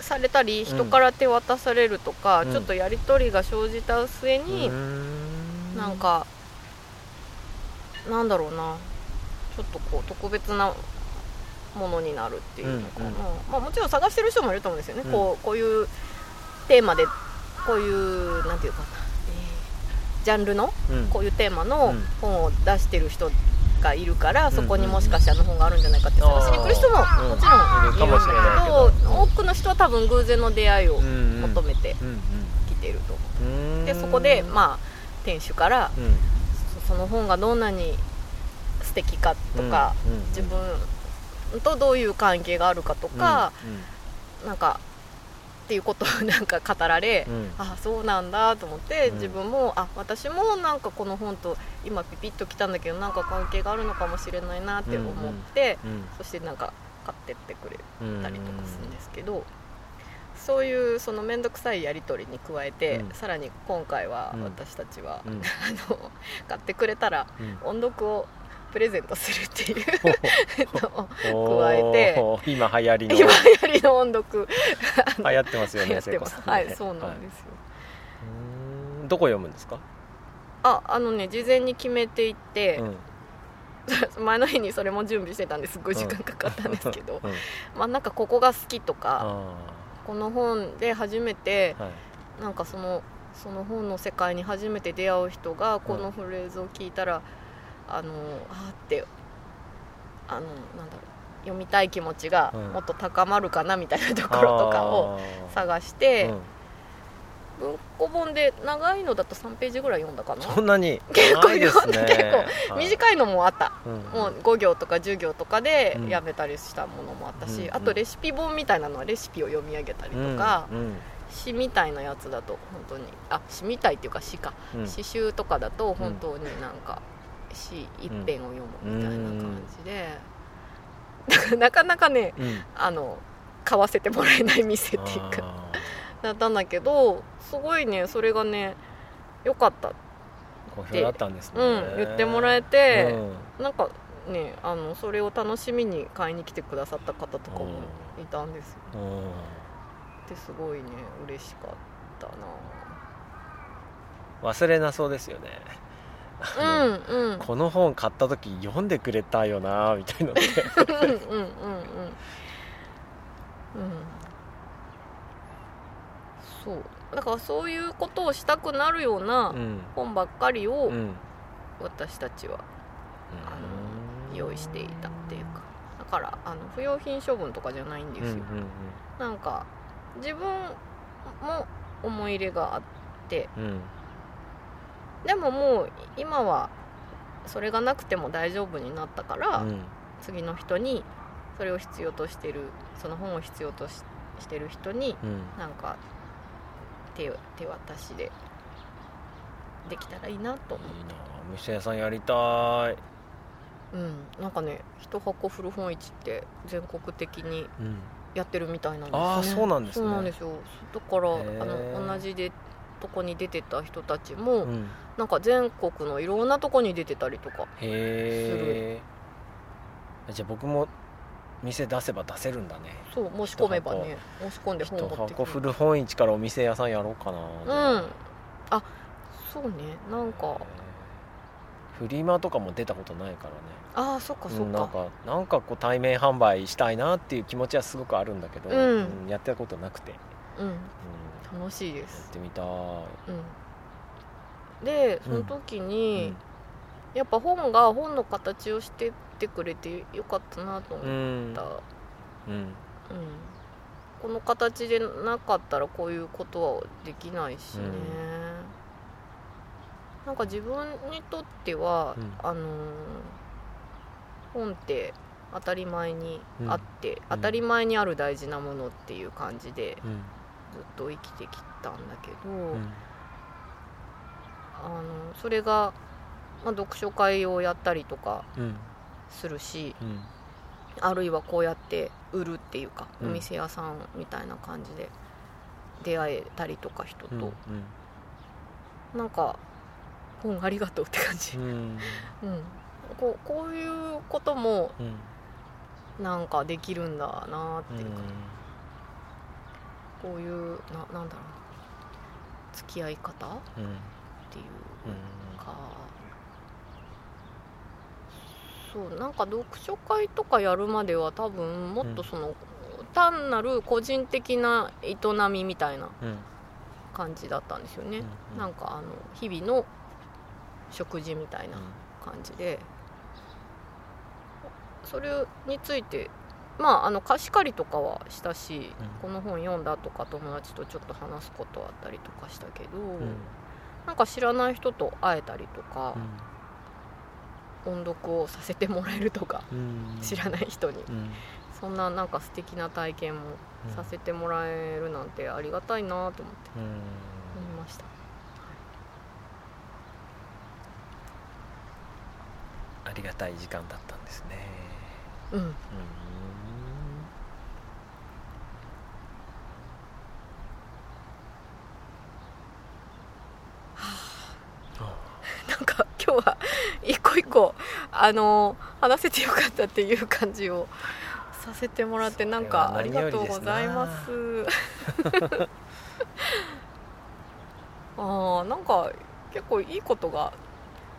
されたり人から手渡されるとか、うん。ちょっとやり取りが生じた末にうなんかなんだろうな。ちょっとこう特別なものになるっていうのかな、うんうん。まあ、もちろん探してる人もいると思うんですよね、うん。こうこういうテーマでこういうなんていうかな、えージャンルのうん。こういうテーマのうん。本を出してる人がいるから、んそこにもしかしてあの本があるんじゃないかって探しに来る人ももちろんいるんだけど。多くの人は多分偶然の出会いをうん求めてうん。来ていると思う、うん。でそこでまあ店主からうん。そその本がどんなに素敵かとか、自分とどういう関係があるかとか、なんかっていうことをなんか語られ、うん。うんあそうなんだと思って、うん。自分もあ私もなんかこの本と今ピピッときたんだけどなんか関係があるのかもしれないなって思って、うん。そしてなんか買ってってくれうんたりとかするんですけど、そういうその面倒くさいやり取りに加えて、うん。さらに今回はうん。私たちは、うん。あの買ってくれたらうん。音読をプレゼントするっていう お加えて。今流行りの。今流行りの音読。流行ってますよね聖子さんねはいそうなんですよ、うーんどこ読むんですか？ああのね事前に決めていってう、ん。前の日にそれも準備してたんです。ごい時間かかったんですけど、うん。まあなんかここが好きとかあこの本で初めてーはい。なんかそのその本の世界に初めて出会う人がこのフレーズを聞いたら、あのあーってあのなんだろう読みたい気持ちがうん。もっと高まるかなみたいなところとかを探して、うん。文庫本で長いのだと3ページぐらい読んだかな。そんなに結構ないですね。結構はい。短いのもあった。うん。もう5行とか10行とかでうん。やめたりしたものもあったし、うん。あとレシピ本みたいなのはレシピを読み上げたりとか、うん。詩みたいなやつだと本当にあ詩みたいっていうか詩か、うん。詩集とかだと本当になんか詩一編を読むみたいな感じで、だからなかなかねうん。あの買わせてもらえない店っていうか。あだったんだけどすごいねそれがね良かった。ー好評だったんですね。うん言ってもらえて、うん。なんかねあのそれを楽しみに買いに来てくださった方とかもいたんです。ようん。ですごいね嬉しかったな忘れなそうですよねうあのんうん。この本買った時読んでくれたよなみたいな。ねうんうんうん。うんうんそう。だからそういうことをしたくなるようなうん。本ばっかりをうん。私たちはうん用意していたっていうか。だからあの不用品処分とかじゃないんですよ、うんうんなんか自分も思い入れがあってうんうんでももう今はそれがなくても大丈夫になったから、うん。次の人にそれを必要としてるその本を必要とししてる人にうん。なんか手手渡しでできたらいいなと思う。いいな。お店屋さんやりたい、うん。なんかね一箱古本市って全国的にうん、やってるみたいなんですね。あーそうなんですね。そうなんですよ。だからあの同じでとこに出てた人たちも、うん、なんか全国のいろんなとこに出てたりとかへえじゃあ僕も店出せば出せるんだね。そう申し込めばね。申し込んで本一持って箱くる。古本市からお店屋さんやろうかな。うん。あそうね。なんか。フリマとかも出たことないからね。ああそっかそっか。うんなんかなんかこう対面販売したいなっていう気持ちはすごくあるんだけど、うん。やってたことなくて、うん、うん楽しいでやっすてみたい、うんでその時うにん、やっぱ本が本の形をしてってくれてよかったなと思っうんた、うん。うん。この形でなかったらこういうことはできないしね、うん。なんか自分にとっては、うん。あのー本って当たり前にあって、うん。当たり前にある大事なものっていう感じでうん。ずっと生きてきたんだけど、うんあのそれが、まあ、読書会をやったりとかうん。するしうん。あるいはこうやって売るっていうか、うん。お店屋さんみたいな感じで出会えたりとか人と、うんなんか本ありがとうって感じ。う、ん。うん、こうこういうこともうん。なんかできるんだなってうんいうか、こういうななんだろうな。付き合い方っうんていううん。かそうなんか読書会とかやるまでは多分もっとその、単なる個人的な営みみたいなうん。感じだったんですよね、うんなんかあの日々の食事みたいな感じで。それについてまああの貸し借りとかはしたし、この本読んだとか友達とちょっと話すことあったりとかしたけど、うんなんか知らない人と会えたりとか、音読をさせてもらえるとか、うん。知らない人に。うん。そんななんか素敵な体験もさせてもらえるなんてありがたいなと思ってうん。思いました。ありがたい時間だったんですね。うん。うんか今日は一個一個あの話せてよかったっていう感じをさせてもらってなんかありがとうございます。あーなんか結構いいことが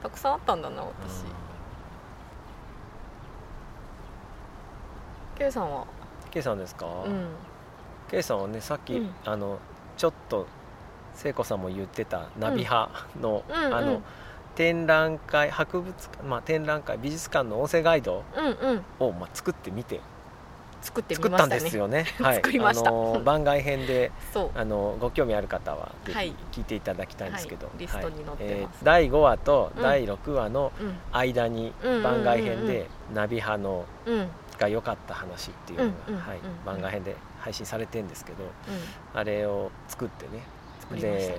たくさんあったんだな私。K さんは、K さんですか、うん、K さんはねさっき、うん。あのちょっと聖子さんも言ってたナビ派の、うんうん。あの展覧会博物館、まあ、展覧会美術館の音声ガイドうんうん。を、まあ、作ってみて。作ってみましたね。ですよね。はい、作りました。あの 番外編であのご興味ある方はぜはい。ひ聞いていただきたいんですけど、はい。リストに載ってえー第5話とうん。第6話のうん。間にうんうんうんうん。番外編でナビ派のうん。うんが良かった話っていうのが、うんうんはいうんうん。番外編で配信されてるんですけどあれを作ってねね。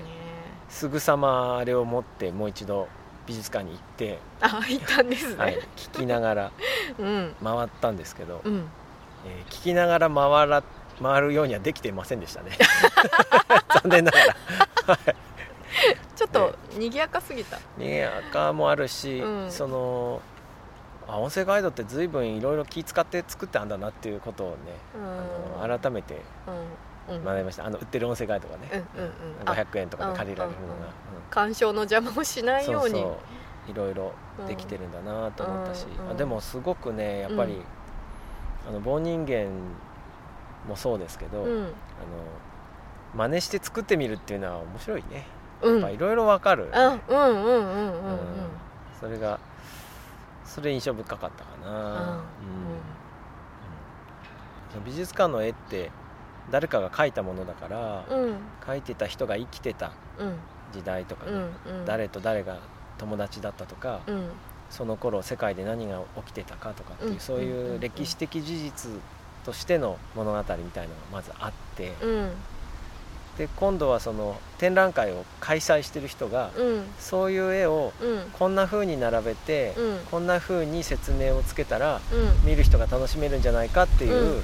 すぐさまあれを持ってもう一度美術館に行って、あ行ったんですね。はい、聞きながら うん。回ったんですけど、うん。えー聞きながら回ら回るようにはできていませんでしたね。残念ながら。ちょっと賑やかすぎた。に赤もあるし、うん。そのあ音声ガイドって随分いろいろ気使って作ってあんだなっていうことをね、あの改めてうんうん学びました。あの売ってる音声ガイドがね、うんうんうん。あ500円とかで借りられるのが、うんうんうん。干渉の邪魔をしないように。そうそう。いろいろできてるんだなと思ったし、うんでもすごくねやっぱり、うん。あの棒人間もそうですけど、あのうん真似して作ってみるっていうのは面白いね。うん。やっぱいろいろわかる、あうんうんうんうんうん。うんそれがそれ印象深かったかな、うん。美術館の絵って誰かが描いたものだから、うん。うん描いてた人が生きてたうん。時代とかね、うんうん。誰と誰が友達だったとか、うん。その頃世界で何が起きてたかとかっていう、うんそういう歴史的事実としての物語みたいなのがまずあって、うん。で今度はその展覧会を開催してる人が、うん。そういう絵をうん。こんな風に並べて、うん。こんな風に説明をつけたらうん。見る人が楽しめるんじゃないかっていう、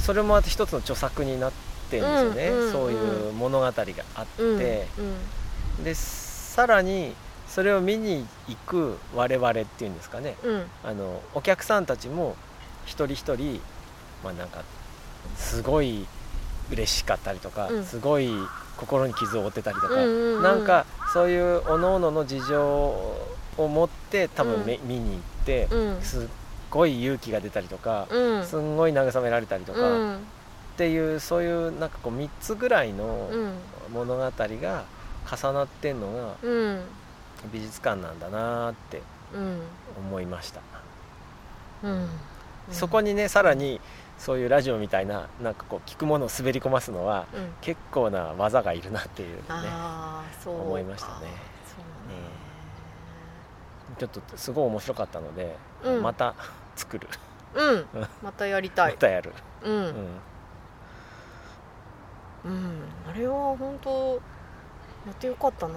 それもまた一つの著作になってるんですよね、うんうんうん。そういう物語があって、うんうんでさらにそれを見に行く我々っていうんですかね。うん。あのお客さんたちも一人一人まあなんかすごい嬉しかったりとか、うん。すごい心に傷を負ってたりとか、うんうんうん。なんかそういうおののの事情を持って多分め、見に行って、うん。すっごい勇気が出たりとか、うん。すんごい慰められたりとか、うん。っていうそういうなんかこう3つぐらいのうん。物語が重なってんのがうん。美術館なんだなってうん思いました、うん。そこにねさらにそういうラジオみたいななんかこう聞くものを滑り込ますのはうん。結構な技がいるなっていうね思いましたね。そうね。ちょっとすごい面白かったので、うん。また作る、うん。またやりたい。またやる、うん。うん。うん。あれは本当やってよかったな。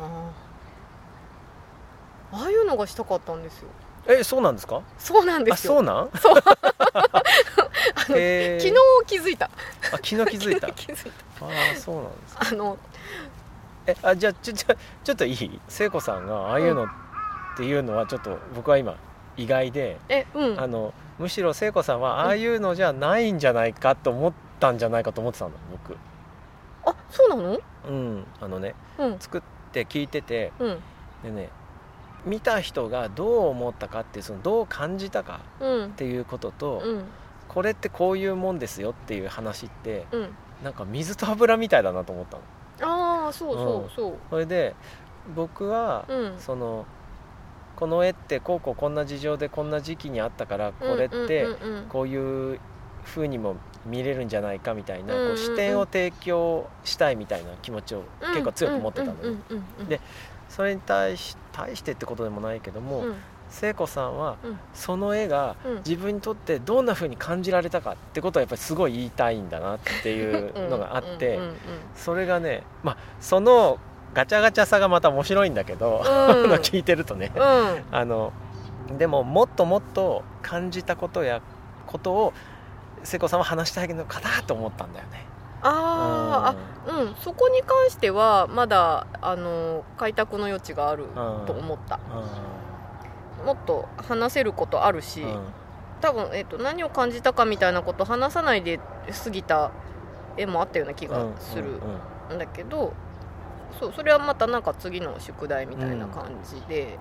ああいうのがしたかったんですよ。えそうなんですか？そうなんであすよ。そうなん？そう。へー。昨日気づいた。あ昨日気づいた。気づいああそうなんですたあのえあじゃあちょちょちょっといい？聖子さんがああいうのっていうのはちょっと僕は今意外で、えうん。あのむしろ聖子さんはああいうのじゃないんじゃないかと思ったんじゃないかと思ってたの僕。あそうなの？うんあのねうん。作って聞いててうん。でね見た人がどう思ったかってそのどう感じたかうん。っていうことと、うん。これってこういうもんですよっていう話ってうん。なんか水と油みたいだなと思ったの。ああそうそうそう。それで僕は、うん。そのこの絵ってこうこうこんな事情でこんな時期にあったからこれってこういう風にも見れるんじゃないかみたいな、こう視点を提供したいみたいな気持ちをうん結構強く持ってたのでそれに対し対してってことでもないけども、うん。聖子さんはうん。その絵がうん。自分にとってどんな風に感じられたかってことはやっぱりすごい言いたいんだなっていうのがあって、それがねまあそのガチャガチャさがまた面白いんだけど、うん。聞いてるとね、うん。あのでももっともっと感じたことやことを聖子さんは話したいのかなと思ったんだよね。あーあうん。そこに関してはまだあの開拓の余地があると思った。もっと話せることあるし、多分、えっと何を感じたかみたいなこと話さないで過ぎた絵もあったような気がするんだけど、そうそれはまたなんか次の宿題みたいな感じで、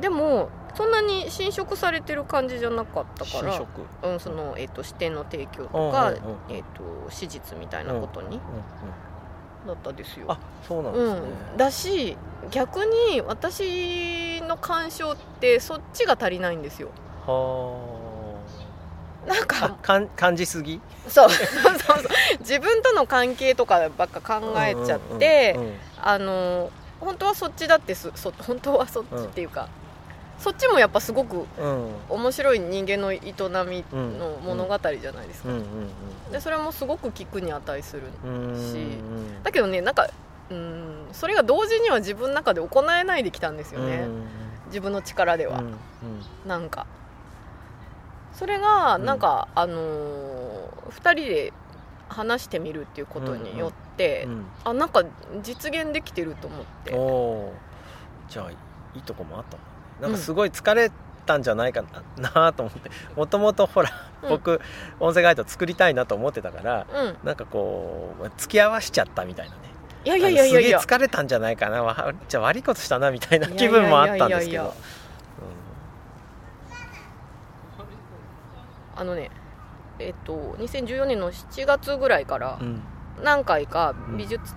でもそんなに侵食されてる感じじゃなかったからうん、その、えっと視点の提供とか、うんうんうん。えっと史実みたいなことにうんうんだったですよ。あそうなんですね、うん、だし逆に私の鑑賞ってそっちが足りないんですよ。はなんか。かん感じすぎ？そうそうそう。そう 自分との関係とかばっか考えちゃって、うんうんうんあの本当はそっちだってすそ本当はそっちっていうか、そっちもやっぱすごくうん。面白い人間の営みの物語じゃないですか、うん。うんでそれもすごく聞くに値するうんうんし。うん。だけどねなんかうんそれが同時には自分の中で行えないできたんですよね、うん。自分の力では、うんうん。なんかそれがうん。なんか、あのー、2人で話してみるっていうことによって、うん。あなんか実現できてると思って。おー。じゃあいいとこもあったなんかすごい疲れったんじゃないかななと思って。もともとほら、うん。僕音声ガイド作りたいなと思ってたからうん。なんかこう付き合わしちゃったみたいなね。いやいやいやいやすげえ疲れたんじゃないかな。わじゃあ悪いことしたなみたいな気分もあったんですけいやいやいやいやどあのねえっと2014年の7月ぐらいからうん。何回か美術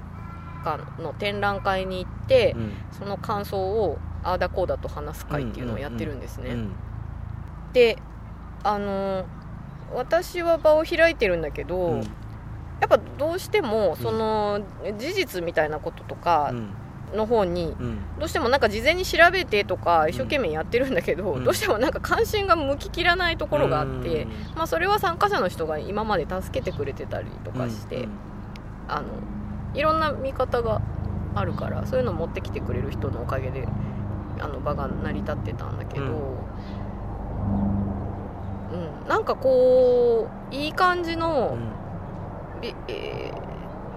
館の展覧会に行って、うん。その感想をああだこうだと話す会っていうのをやってるんですね、うんであの私は場を開いてるんだけど、うん。やっぱどうしてもその事実みたいなこととかの方にうん。どうしてもなんか事前に調べてとか一生懸命やってるんだけど、うん。どうしてもなんか関心が向ききらないところがあって、うん。まあ、それは参加者の人が今まで助けてくれてたりとかして、うん。あのいろんな見方があるからそういうのを持ってきてくれる人のおかげであの場が成り立ってたんだけど、うん。うん。なんかこういい感じの、えー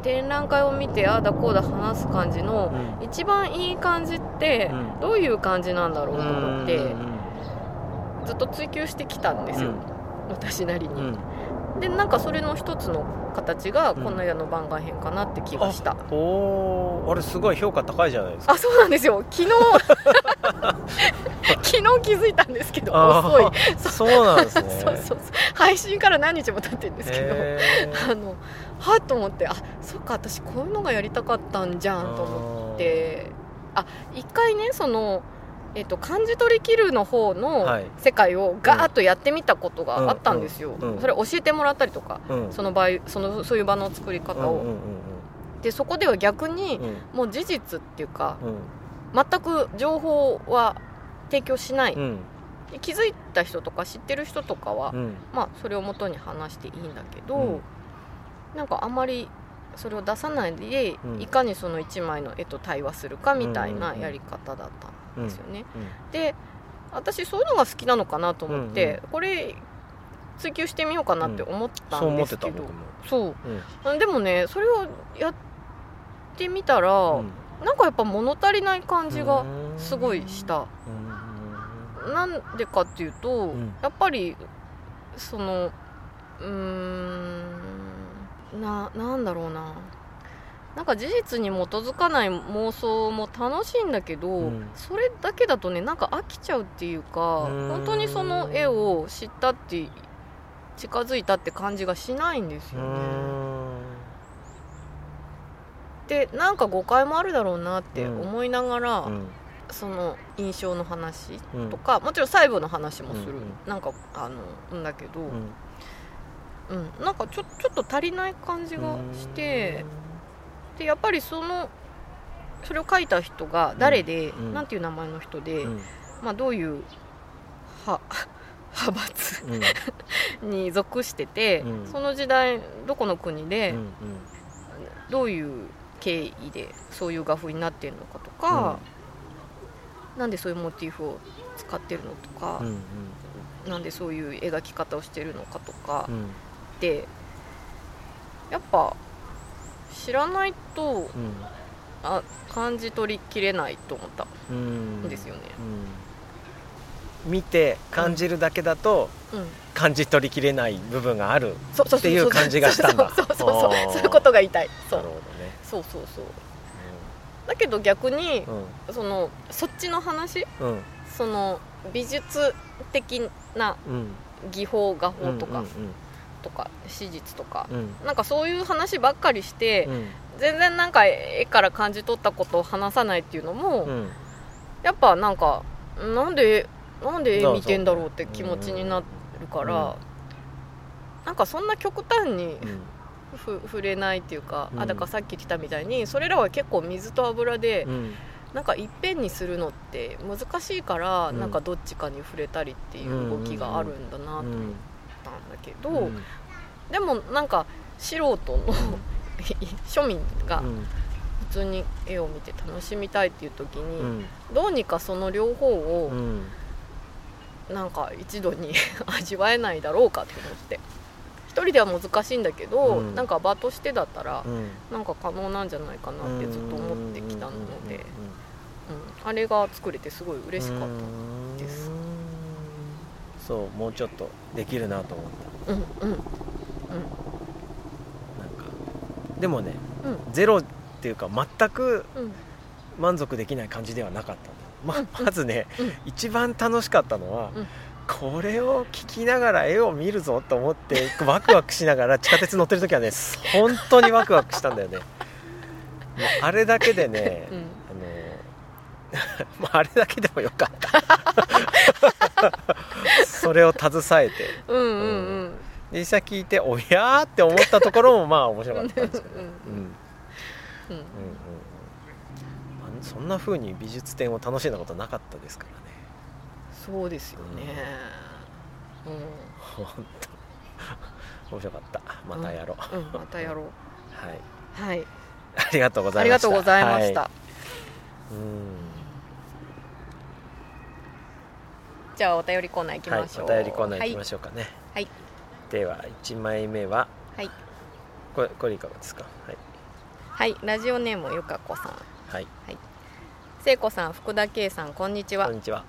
展覧会を見てああだこうだ話す感じの、うん。一番いい感じってうん。どういう感じなんだろうと思って、うん。ずっと追求してきたんですよ、うん。私なりに、うんでなんかそれの一つの形がうん。この間の番外編かなって気がした、おおー。あれすごい評価高いじゃないですか。あそうなんですよ。昨日 昨日気づいたんですけど遅い。そうなんですね。そうそうそう。配信から何日も経ってるんですけど。あのはっと思ってあそっか私こういうのがやりたかったんじゃんと思って。あ一回ねその、えっと漢字取り切るの方のはい。世界をガーッとやってみたことがあったんですよ、それ教えてもらったりとかうん。その場合そのそういう場の作り方を、でそこでは逆にもう事実っていうかうん。全く情報は提供しない、うん。気づいた人とか知ってる人とかは、うん。まあそれを元に話していいんだけど、うん。なんかあんまりそれを出さないで、うん。いかにその1枚の絵と対話するかみたいなやり方だった。んですよね。で私そういうのが好きなのかなと思って、これ追求してみようかなって思ったんですけど、そうでもねそれをやってみたら、うん。なんかやっぱ物足りない感じがすごいした。うん。なんでかっていうと、ん。やっぱりそのうーんななんだろうななんか事実に基づかない妄想も楽しいんだけど、うん。それだけだとねなんか飽きちゃうっていうかうん。本当にその絵を知ったって近づいたって感じがしないんですうよね。ん。でなんか誤解もあるだろうなって思いながら、うん。その印象の話うん。とか、もちろん細部の話もする、うんうん。なんかあのんだけど、うん。うん、なんかちょちょっと足りない感じがしてでやっぱりそのそれを書いた人が誰で、うんなんていう名前の人で、うん。まあ、どういうは派閥うん。に属してて、うん。その時代どこの国で、うんどういう経緯でそういう画風になってるのかとか、なんでそういうモチーフを使ってるのとかうんう、ん。なんでそういう描き方をしてるのかとかうん。ってやっぱ知らないとあ感じ取りきれないと思った。うん。んですよね。うん。見て感じるだけだとうん、感じ取りきれない部分があるっていう感じがしたんだ。そうそうそうそういうことが言いたい。そう。なるほどね。そうそうそう。だけど逆にうそのそっちの話？んうん。その美術的なうん。技法画法とか、うんとか史実とかうん。うんなんかそういう話ばっかりして、うん。全然なんか絵から感じ取ったことを話さないっていうのも、うん。やっぱなんかなんでなんで絵見てんだろうって気持ちになるから、うん。なんかそんな極端にうん。ふ触れないっていうか、うん。あだからさっき言ってたみたいにそれらは結構水と油で、うん。なんかいっぺんにするのって難しいから、うん。なんかどっちかに触れたりっていう動きがあるんだなと思ったんだけど、うん。でもなんか素人の庶民がうん。普通に絵を見て楽しみたいっていう時うに、ん。どうにかその両方をうん。なんか一度に 味わえないだろうかと思って。一人では難しいんだけど、うん。なんか場としてだったらうん。なんか可能なんじゃないかなってずっと思ってきたので、うん。うん。あれが作れてすごい嬉しかったです。うんそうもうちょっとできるなと思っうんうんたなんかでもねうん。ゼロっていうか全くうん。満足できない感じではなかった。ん。ままずね、うん。一番楽しかったのは、うん。これを聞きながら絵を見るぞと思ってワクワクしながら地下鉄乗ってる時はね本当にワクワクしたんだよね。もうあれだけでね、うん まああれだけでもよかった。それを携えて。うんうんうん。で実際聞いておやーって思ったところもまあ面白かったんですけど、うんうんうん。うん。うん。うんあそんな風に美術展を楽しんだことなかったですからね。そうですよね。本当。面白かった。またやろう、うん、うん、またやろう。はい。はい。ありがとうござあいました。りがとうございました、はい。うんじゃあお便りコーナー行きはいましょう、お便りコーナー行きましょうかね。はい。では1枚目ははい。これこれいかがですか？はい。はいラジオネームゆかこさん。はい。聖子さん福田圭さんこんにちは。こんにちは。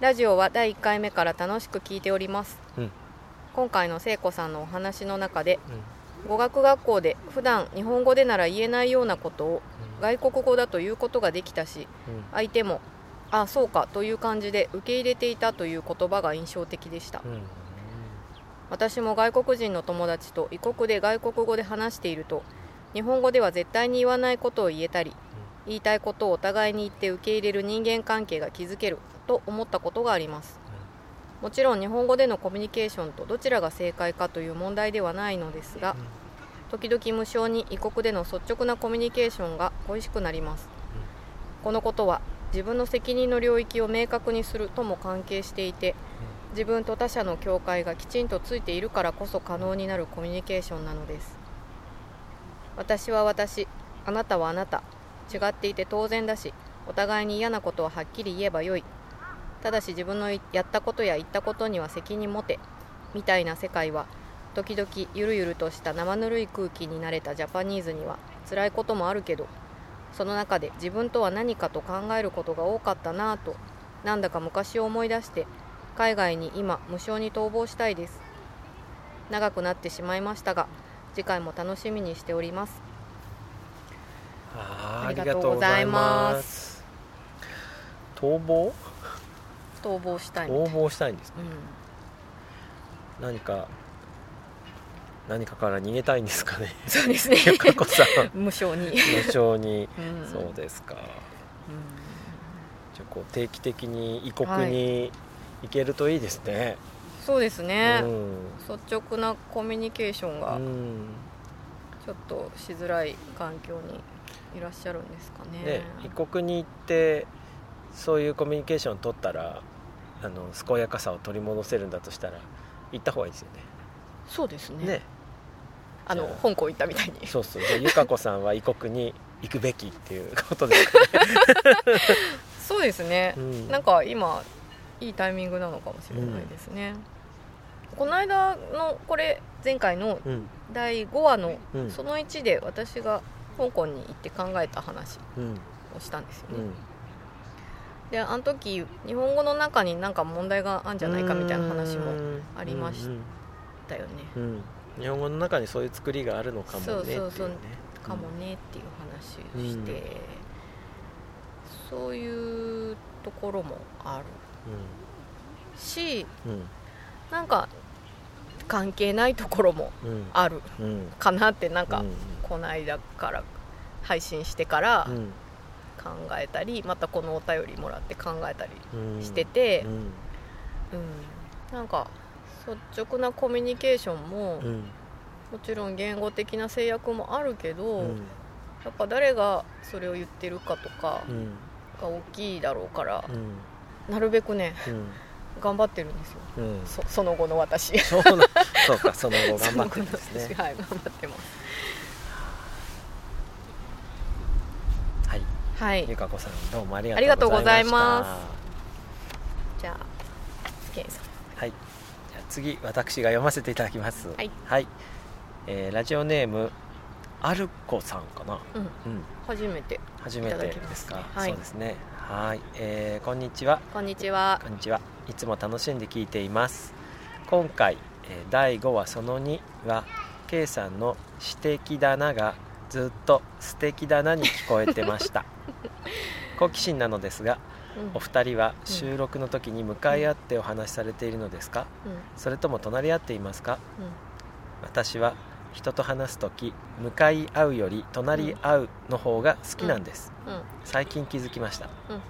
ラジオは第1回目から楽しく聞いております、うん。今回の聖子さんのお話の中でうん。語学学校で普段日本語でなら言えないようなことを外国語だということができたし相手も「あそうか」という感じで受け入れていたという言葉が印象的でした。うん。うん私も外国人の友達と異国で外国語で話していると日本語では絶対に言わないことを言えたり言いたいことをお互いに言って受け入れる人間関係が築けると思ったことがあります。もちろん日本語でのコミュニケーションとどちらが正解かという問題ではないのですが時々無償に異国での率直なコミュニケーションが恋しくなります。このことは自分の責任の領域を明確にするとも関係していて自分と他者の境界がきちんとついているからこそ可能になるコミュニケーションなのです。私は私あなたはあなた違っていて当然だしお互いに嫌なことははっきり言えばよい。ただし自分のやったことや言ったことには責任持て。みたいな世界は時々ゆるゆるとした生ぬるい空気に慣れたジャパニーズには辛いこともあるけどその中で自分とは何かと考えることが多かったなぁとなんだか昔を思い出して海外に今無償に逃亡したいです。長くなってしまいましたが次回も楽しみにしております。ありがとうございます。逃亡？逃亡したいみたい逃亡したいんですね。うん。何か何かから逃げたいんですかね。そうですね。無償に、無償に。うん。そうですか。うん。じゃあこう定期的に異国に行けるといいですね、そうですね、うん。率直なコミュニケーションがうん。ちょっとしづらい環境にいらっしゃるんですかね。ね異国に行ってそういうコミュニケーションを取ったらあの健やかさを取り戻せるんだとしたら行った方がいいですよそうですねね。ねあの香港行ったみたいに。そうそう。じゃあゆかこさんは異国に行くべきっていうことですかね、そうですね。う、ん。なんか今いいタイミングなのかもしれないですね、この間のこれ前回のうん。第5話のうん。その1で私が香港に行って考えた話うんをしたんですよね、うん。であの時日本語の中になんか問題があるんじゃないかみたいな話もありましうんだよね。うん。うん日本語の中にそういう作りがあるのかもねっていうね。そうそうそう。かもねっていう話をして、そういうところもある。しうんうんなんか関係ないところもうんある。うんかなってなんか、うんこの間から配信してからうん考えたりまたこのお便りもらって考えたりうんしててう、ん。うん。なんか率直なコミュニケーションも、うん。もちろん言語的な制約もあるけど、うん。やっぱ誰がそれを言ってるかとかうん。が大きいだろうからう、ん。なるべくねうん。頑張ってるんですよ。うん。そその後の私。そう かその後頑張ってるんですねはい頑張ってます。はい。はい。ゆかこさんどうもありがとうございまます。じゃあケンさん。すはい次私が読ませていただきます。はい、えーラジオネームあるこさんかな。うん。うん。初めて初めてですすかねはいそうですね。はい、えーこんにちは。こんにちは。こんにちは。いつも楽しんで聞いています。今回、えー第5話その2は K さんの「指摘だな」がずっと「素敵だな」に聞こえてました。好奇心なのですがうんお二人は収録の時に向かい合ってお話しされているのですか？うん。それとも隣り合っていますか？うん。私は人と話す時向かい合うより隣り合うの方が好きなんです、うん。最近気づきました。うん。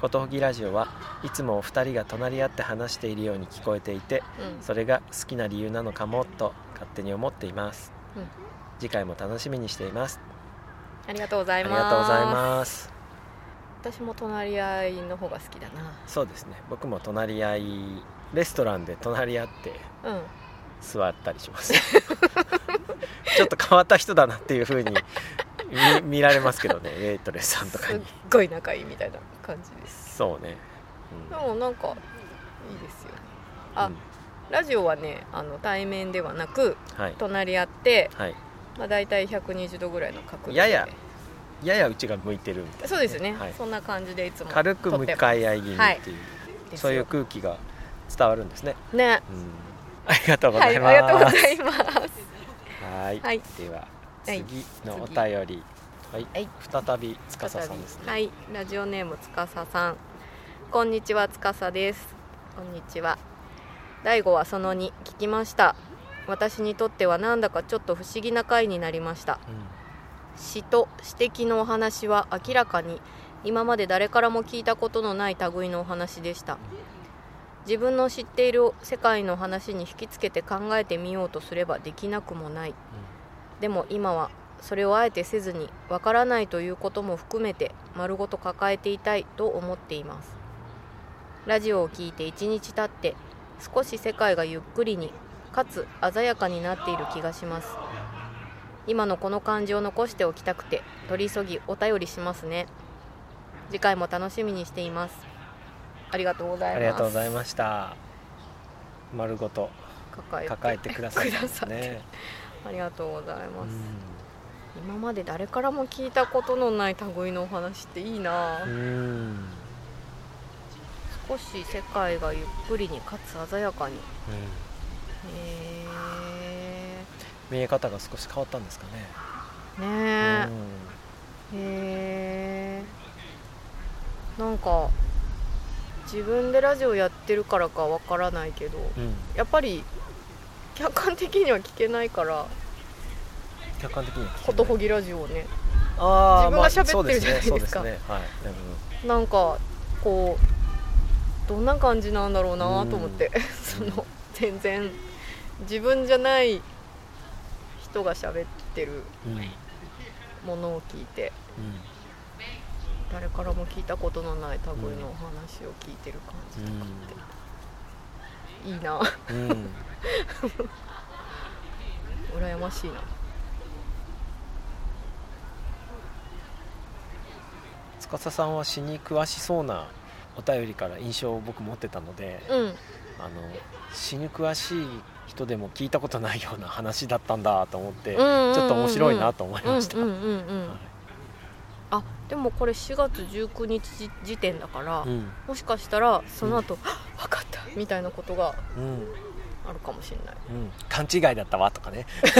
ことほぎラジオはいつもお二人が隣り合って話しているように聞こえていてうん。それが好きな理由なのかもと勝手に思っています、うん。次回も楽しみにしています。ありがとうござあいます私も隣り合いの方が好きだそうですね。僕も隣り合いレストランで隣り合ってなうん座ったりします。ちょっと変わった人だなっていう風に見見られますけどね。ウェイトレスさんとかすっにごい仲いいみたいな感じです。そうね、でもなんかいいですよね。あ、ラジオはねあの対面ではなくうんはい、隣り合って、はい、まあ、大体120度ぐらいの角度で。ややややうちが向いてるみたいな。そうですね、はい。そんな感じでいつも軽く向かい合い気味っていう、ます。そういう空気が伝わるんですね、ね。うん、ありがとうござはいいます、ありがとうございます。はい。はい。でははい。次のお便り。はい、はい。再び司さんですね。はい。ラジオネームつかささん。こんにちはつかさです。こんにちは。第5話その2聞きました。私にとってはなんだかちょっと不思議な回になりました詩と指摘のお話は明らかに今まで誰からも聞いたことのない類のお話でした。自分の知っている世界の話に引きつけて考えてみようとすればできなくもない。でも今はそれをあえてせずにわからないということも含めて丸ごと抱えていたいと思っています。ラジオを聞いて一日経って少し世界がゆっくりにかつ鮮やかになっている気がします。今のこの感じを残しておきたくて取り急ぎお便りしますね。次回も楽しみにしています。ありがとうございます。ありがとうございました。丸ごと抱えてください。ね。ありがとうございます、う今まで誰からも聞いたことのない類のお話っていいな、んうん。少し世界がゆっくりにかつ鮮やかに。へ見え方が少し変わったんですかね。え。ねえへえ。んか自分でラジオやってるからかわからないけどうん、うん、やっぱり客観的には聞けないから客観的にはことほぎラジオをねあー自分がまあ喋ってるじゃないですか。そうですねすね。なんかこうどんな感じなんだろうなと思って、その全然自分じゃない人が喋ってるものを聞いて誰からも聞いたことのない類のお話を聞いてる感じとかって、いいな。うんうん羨ましいな。司さんは詩に詳しそうなお便りから印象を僕持ってたのでうん。あの詩に詳しい人でも聞いたことないような話だったんだと思って、うんうんうん。うんちょっと面白いなと思いました、あでもこれ4月19日時点だから、うん。もしかしたらその後、あ分かったみたいなことがうん。あるかもしれない。うん、勘違いだったわとかね。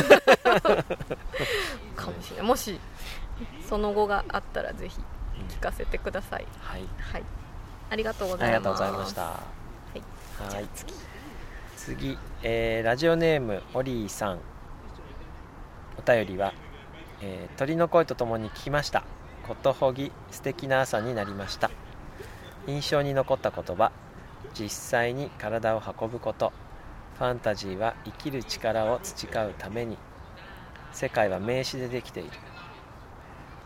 かもしれない。もしその後があったらぜひ聞かせてください。はい。はい。ありがとうごあざいます。りがとうございました。はい。はい。次、次えーラジオネームオリーさん。お便りは、えー鳥の声とともに聞きました。ことほぎ素敵な朝になりました。印象に残った言葉。実際に体を運ぶこと。ファンタジーは生きる力を培うために。世界は名詞でできている。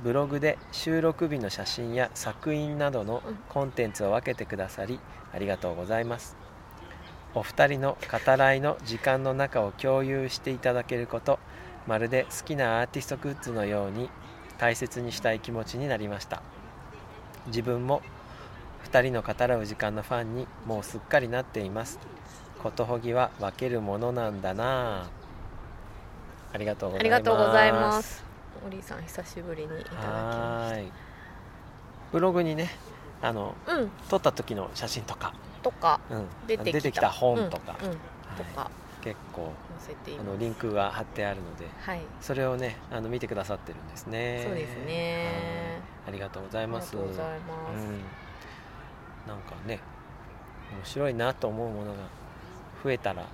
ブログで収録日の写真や作品などのコンテンツを分けてくださりありがとうございます。お二人の語らいの時間の中を共有していただけることまるで好きなアーティストグッズのように大切にしたい気持ちになりました。自分も二人の語らう時間のファンにもうすっかりなっています。ことほぎは分けるものなんだな。あありがとうございます。ありがとうございます。オリーさん久しぶりにいただきまはーい。ブログにねあのしたうん。撮った時の写真とかとかうん、出てきた。出てきた本とか、うんうん。とか。結構。あのリンクが貼ってあるので。はい。それをねあの見てくださってるんですね。そうですね。はい。ありがとうございありがますとうございます、うん、なんかね面白いなと思うものが増えたら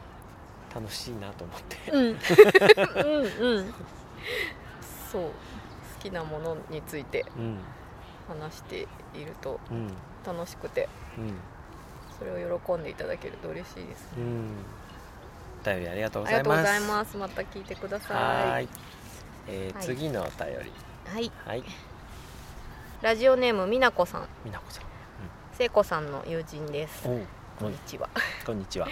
楽しいなと思って、うん、うんうん。そう。好きなものについてうん。話しているとうん。楽しくて。うんそれを喜んでいただけると嬉しいです。うん。お便りありがとうごありがとうございます。また聞いてくださはい。い、えーはい。次のお便り。はい。はい。ラジオネームみなこさん。みなこさん。聖子さんの友人です。こんにちは。こんにちは。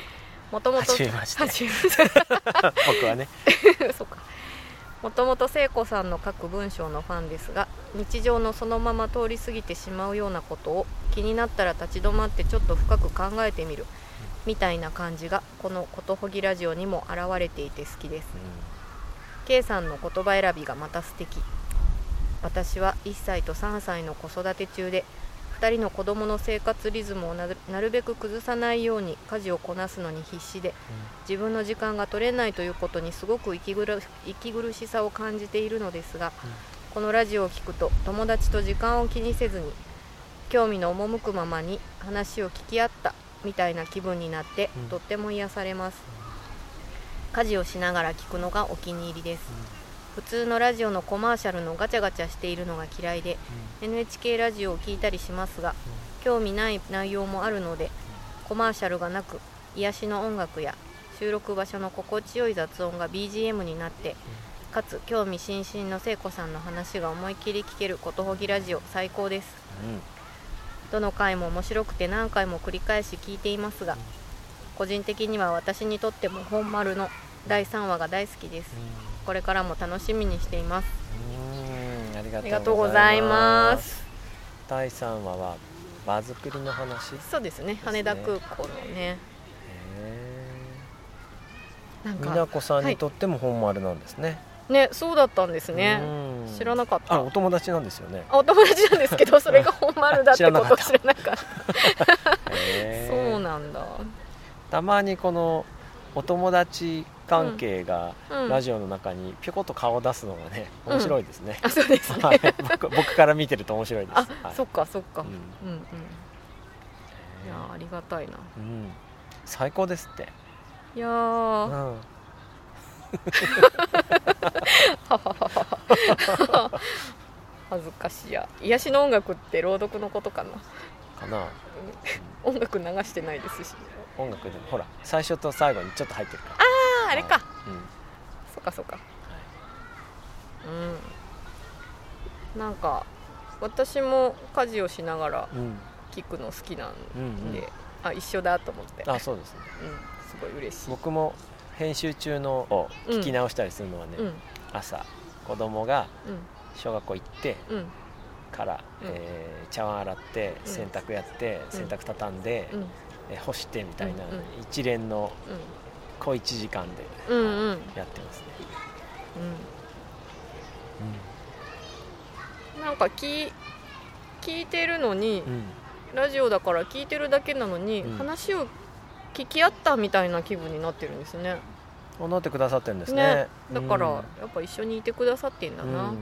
もともとはじめまして。はじめまして。僕はね。そうかもともと聖子さんの書く文章のファンですが日常のそのまま通り過ぎてしまうようなことを気になったら立ち止まってちょっと深く考えてみるみたいな感じがこの「ことほぎラジオ」にも現れていて好きです。K さんの言葉選びがまた素敵。私は1歳と3歳の子育て中で2人の子供の生活リズムをなるなるべく崩さないように家事をこなすのに必死で自分の時間が取れないということにすごく息苦息苦しさを感じているのですが、このラジオを聞くと友達と時間を気にせずに興味の赴くままに話を聞き合ったみたいな気分になって、うん。とっても癒されます。家事をしながら聞くのがお気に入りです普通のラジオのコマーシャルのガチャガチャしているのが嫌いで NHK ラジオを聞いたりしますが興味ない内容もあるのでコマーシャルがなく癒しの音楽や収録場所の心地よい雑音が BGM になってかつ興味津々の聖子さんの話が思いっきり聞けることほぎラジオ最高です。うん。どの回も面白くて何回も繰り返し聞いていますが個人的には私にとっても本丸の第3話が大好きですこれからも楽しみにしています。うんありがとうございまます。す第3話は場作りの話？へそうですね。羽田空港のね。なんえみなかこさんにとっても本丸なんですね、ねそうだったんですね。うん。知らなかった。あお友達なんですよね。あお友達なんですけどそれが本丸だってことを知らなかった。そうなんだ。たまにこのお友達関係がうん。ラジオの中にぴょこっと顔を出すのがねうん。面白いですね、あそうですね。はい。僕僕から見てると面白いです。あ、はい。そっかそっか、ううんん、うん。いやーありがたいな。うん。最高ですって、いやうーん、恥ずかしいや。癒しの音楽って朗読のことかな。かな。音楽流してないですし。音楽でもほら最初と最後にちょっと入ってるから。あああれか。うん。そっかそっか。うん。なんか私も家事をしながらうん。聞くの好きなんうんで、うん。あ一緒だと思って。あそうですね。うん、すごい嬉しい。僕も編集中のを聞き直したりするのはね、うん。朝子供がうん。小学校行ってうん。から、うん。えー茶碗洗ってうん。洗濯やって、うん。洗濯畳んで、うん。えー干してみたいな、うんうん。一連の小1時間でうんうん。うんやってますね、うん。なんか聞聞いてるのに、うん。ラジオだから聞いてるだけなのに、うん。話を聞き合ったみたいな気分になってるんですね。うん、なってくださってるんですね。だから、うんやっぱ一緒にいてくださってんだな。うん。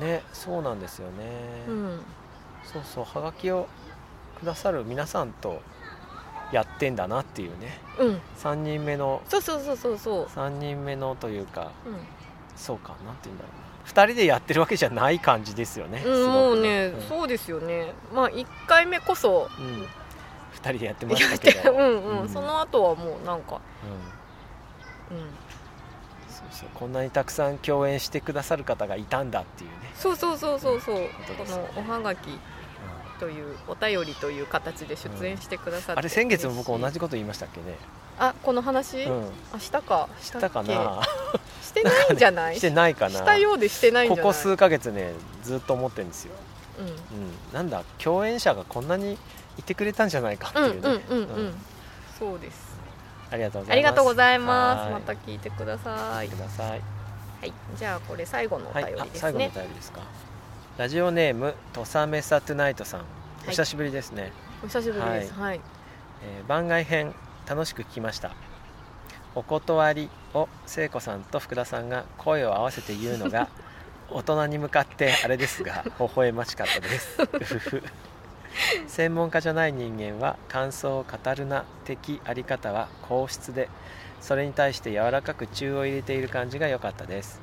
ねそうなんですよね、うん、そうそうはがきをくださる皆さんとやってんだなっていうね。うん、3人目のそうそうそうそうそう、3人目のというかうん。そうかなんて言うんだろうな。2人でやってるわけじゃない感じですよね、うん、もうね、うん。そうですよね。まあ1回目こそうん、2人でやってまやしったてけど、うんうん、うん。その後はもうなんか、うん、うん、そうそう。こんなにたくさん共演してくださる方がいたんだっていうね、そうそうそうそうそう、ここのおはがきというお便りという形で出演してくださって、あれ先月も僕同じじこと言いましたっけね、あこの話、うん、あしたか？したかっなけ？してないんじゃない？してないかな？したようでしてないんここ数ヶ月ねずっと思ってるんですよ、うん。うん、なんだ共演者がこんなにいてくれたんじゃないかってうんいうね、うんうんうん、うん。そうです。ありがとうございます。ありがとうございまた聞いてください。ください。はい。じゃあこれ最後のおはい便りですあ最後のおね便りですかラジオネームとさめさトゥナイトさん。お久しぶりですね、お久しぶりです。はい、えー番外編楽しく聞きました。お断りを聖子さんと福田さんが声を合わせて言うのが 大人に向かってあれですが微笑ましかったです。専門家じゃない人間は感想を語るな的あり方は硬質でそれに対して柔らかく中を入れている感じが良かったです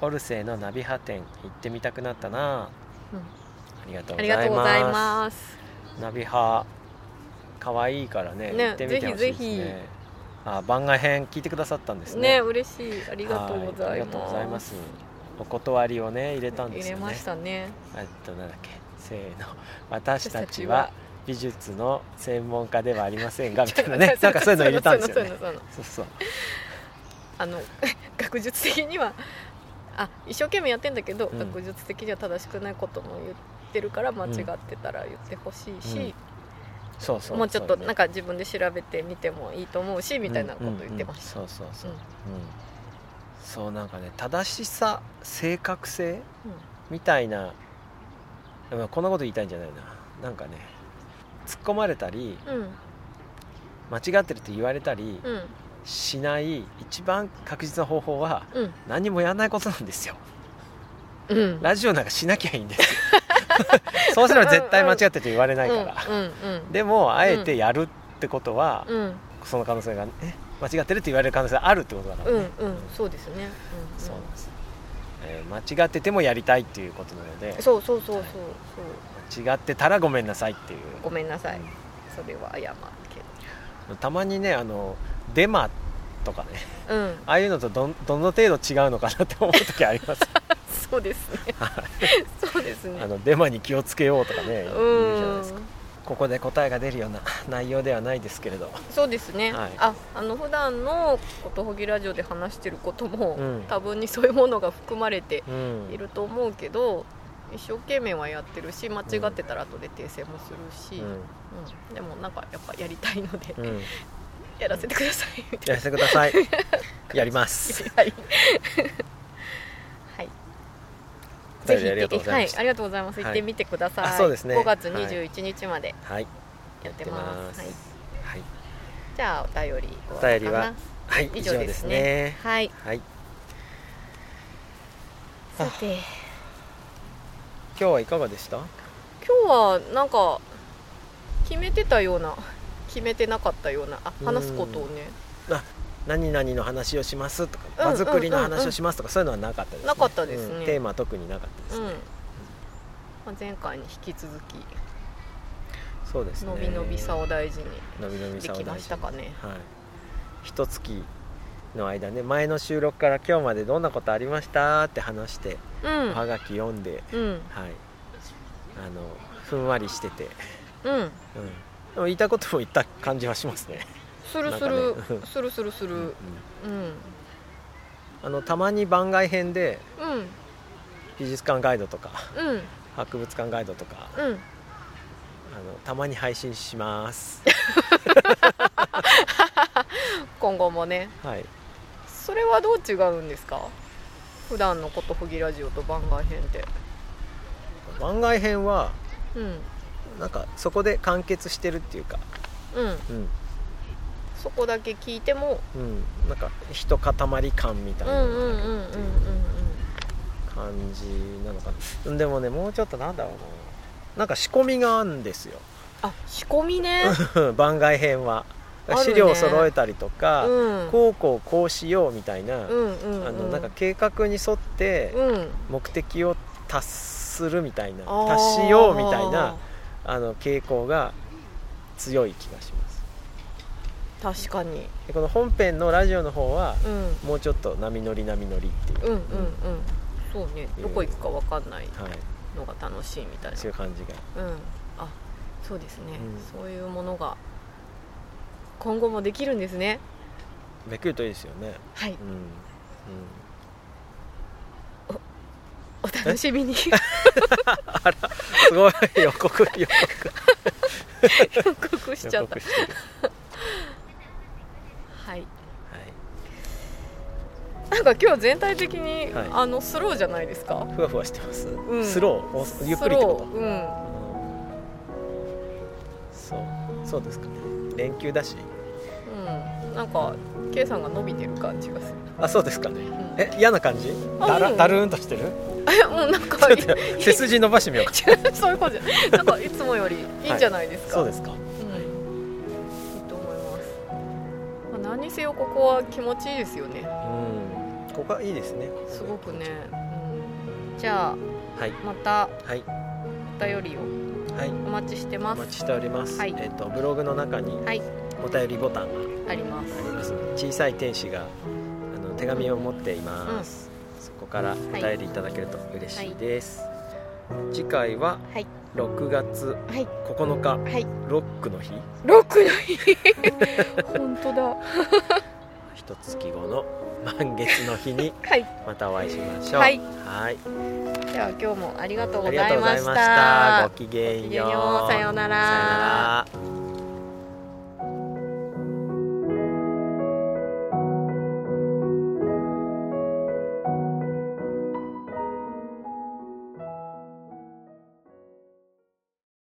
オルセーのナビハ店行ってみたくなったな。うありがとうございます。ナビハ可愛いからねね行ってみてほしいですね。ぜひぜひ。あ番外編聞いてくださったんですね。ね嬉しい。ありがとうござはいます。お断りをね入れたんですよね。入れましたね。えっとなんだっけ。せーの。私たちは美術の専門家ではありませんが みたいなね。なんかそういうの入れたんですよね。そうそう。あの 学術的にはあ一生懸命やってんだけど、うん。学術的には正しくないことも言ってるから間違ってたら言ってほしいし、そうそうもうちょっとなんかか自分で調べてみてもいいと思うしみたいなこと言ってました、そうそうそう、うん。うん。そうなんかね正しさ正確性みたいなこんなこと言いたいんじゃないな。なんかね突っ込まれたりうんうん。間違ってると言われたりうんしない一番確実な方法はうん。何もやらないことなんですよ。うん。ラジオなんかしなきゃいいんですよ。そうすれば絶対間違ってると言われないから、うんうんでもあえてやるってことは、うん。うんその可能性がえ間違ってるって言われる可能性があるってことだからね、うんうん。そうですね、うんそうなんです、えー間違っててもやりたいっていうことなのでそうそうそうそう。そう。間違ってたらごめんなさいっていう。ごめんなさい。うん。それは謝るけたまにねあのデマとかね。どうん。ああいうのとどんどの程度違うのかなって思う時あります。そうですね。そうですね。あのデマに気をつけようとかね言うじゃないですか。うんここで答えが出るような内容ではないですけれど。そうですね、はい。ああの普段のことほぎラジオで話してることも、うん。多分にそういうものが含まれてうん。いると思うけど一生懸命はやってるし間違ってたら後で訂正もするし、うん。でもなんかやっぱやりたいので、うん、うん、やらせてくださいみたいやらせてください。やります。なはい。はい。お便りありがとうございました。はい、ありがとうございます。はい。行ってみてください。あそうですね。5月21日まではい。やってます。はい、はい、じゃあお便りお便りははい、以上ですね。はい。はい。さて。今日はいかがでした？今日はなんか決めてたような決めてなかったような。あうん。話すことをね。何々の話をしますとかうん場作りの話をしますとかそういうのはなかったですね。なかったですね。うんテーマは特になかったですうん。ね、まあ、前回に引き続きそうですね。のびのびさを大事に。できましたかね。はい。一月の間ね前の収録から今日までどんなことありましたって話して、うん。おはがき読んでうん。はい。あのふんわりしてて、うん。うん、でも言いたいことも言った感じはしますね。するする、ね。するするする。うんうん。あのたまに番外編でうん。美術館ガイドとかうん。博物館ガイドとかうん。あのたまに配信します。今後もね。はい。それはどう違うんですか？普段のことふぎラジオと番外編って。番外編はうんなんかそこで完結してるっていうか。うん。うん。そこだけ聞いてもうん。なんか一塊感みたいな。うんうんうんうんうんうん感じなのかな。でもねもうちょっとなんだろうな。なんか仕込みがあるんですよ。あ仕込みね。番外編は。あるね。資料を揃えたりとか、うん。こうこうこうしようみたいな、うんうんうん。あのなんか計画に沿ってうん。目的を達するみたいなあー。達しようみたいなあの傾向が強い気がします。確かに。でこの本編のラジオの方はうん。もうちょっと波乗り波乗りっていう、うんうんうん。そうね。どこ行くかわかんないはい、のが楽しいみたいな。そういう感じが。うん。あそうですね、うん。そういうものが今後もできるんですね。できるといいですよね。はい。うん、お楽しみに。すごい予告予告。予告しちゃった。はい。はい。なんか今日全体的に、はい。あのスローじゃないですか？ふわふわしてます、ん。スロー？おゆっくりってこと？スロー。うん。そそうですかね。連休だし。うんなんか K さんが伸びてる感じがする。あそうですかね。うん。え嫌な感じ？あうん。だらだるーんとしてる？えもうなんか背筋伸ばしてみようか。そういうことじゃなんかいつもよりいいんじゃないですか、そうですか。うん、いいと思います、まあ、何にせよここは気持ちいいですよね。うん。ここはいいですね。すごくね、うん、じゃあはい。またはい。お便りをはい。お待ちしてます。お待ちしております、はい。えっ、とブログの中にはいお便りボタンがあります。あります。小さい天使があの手紙を持っています、そこからお便りいただけると嬉しいです、次回ははい。6月はい。9日はい。ロックの日。ロックの日。本当だ。一月後の満月の日に はい。またお会いしましょう。はい。はい。では今日もありがとうございまししたた。ごきげんよう。ごきげんよう。さようなら。さようなら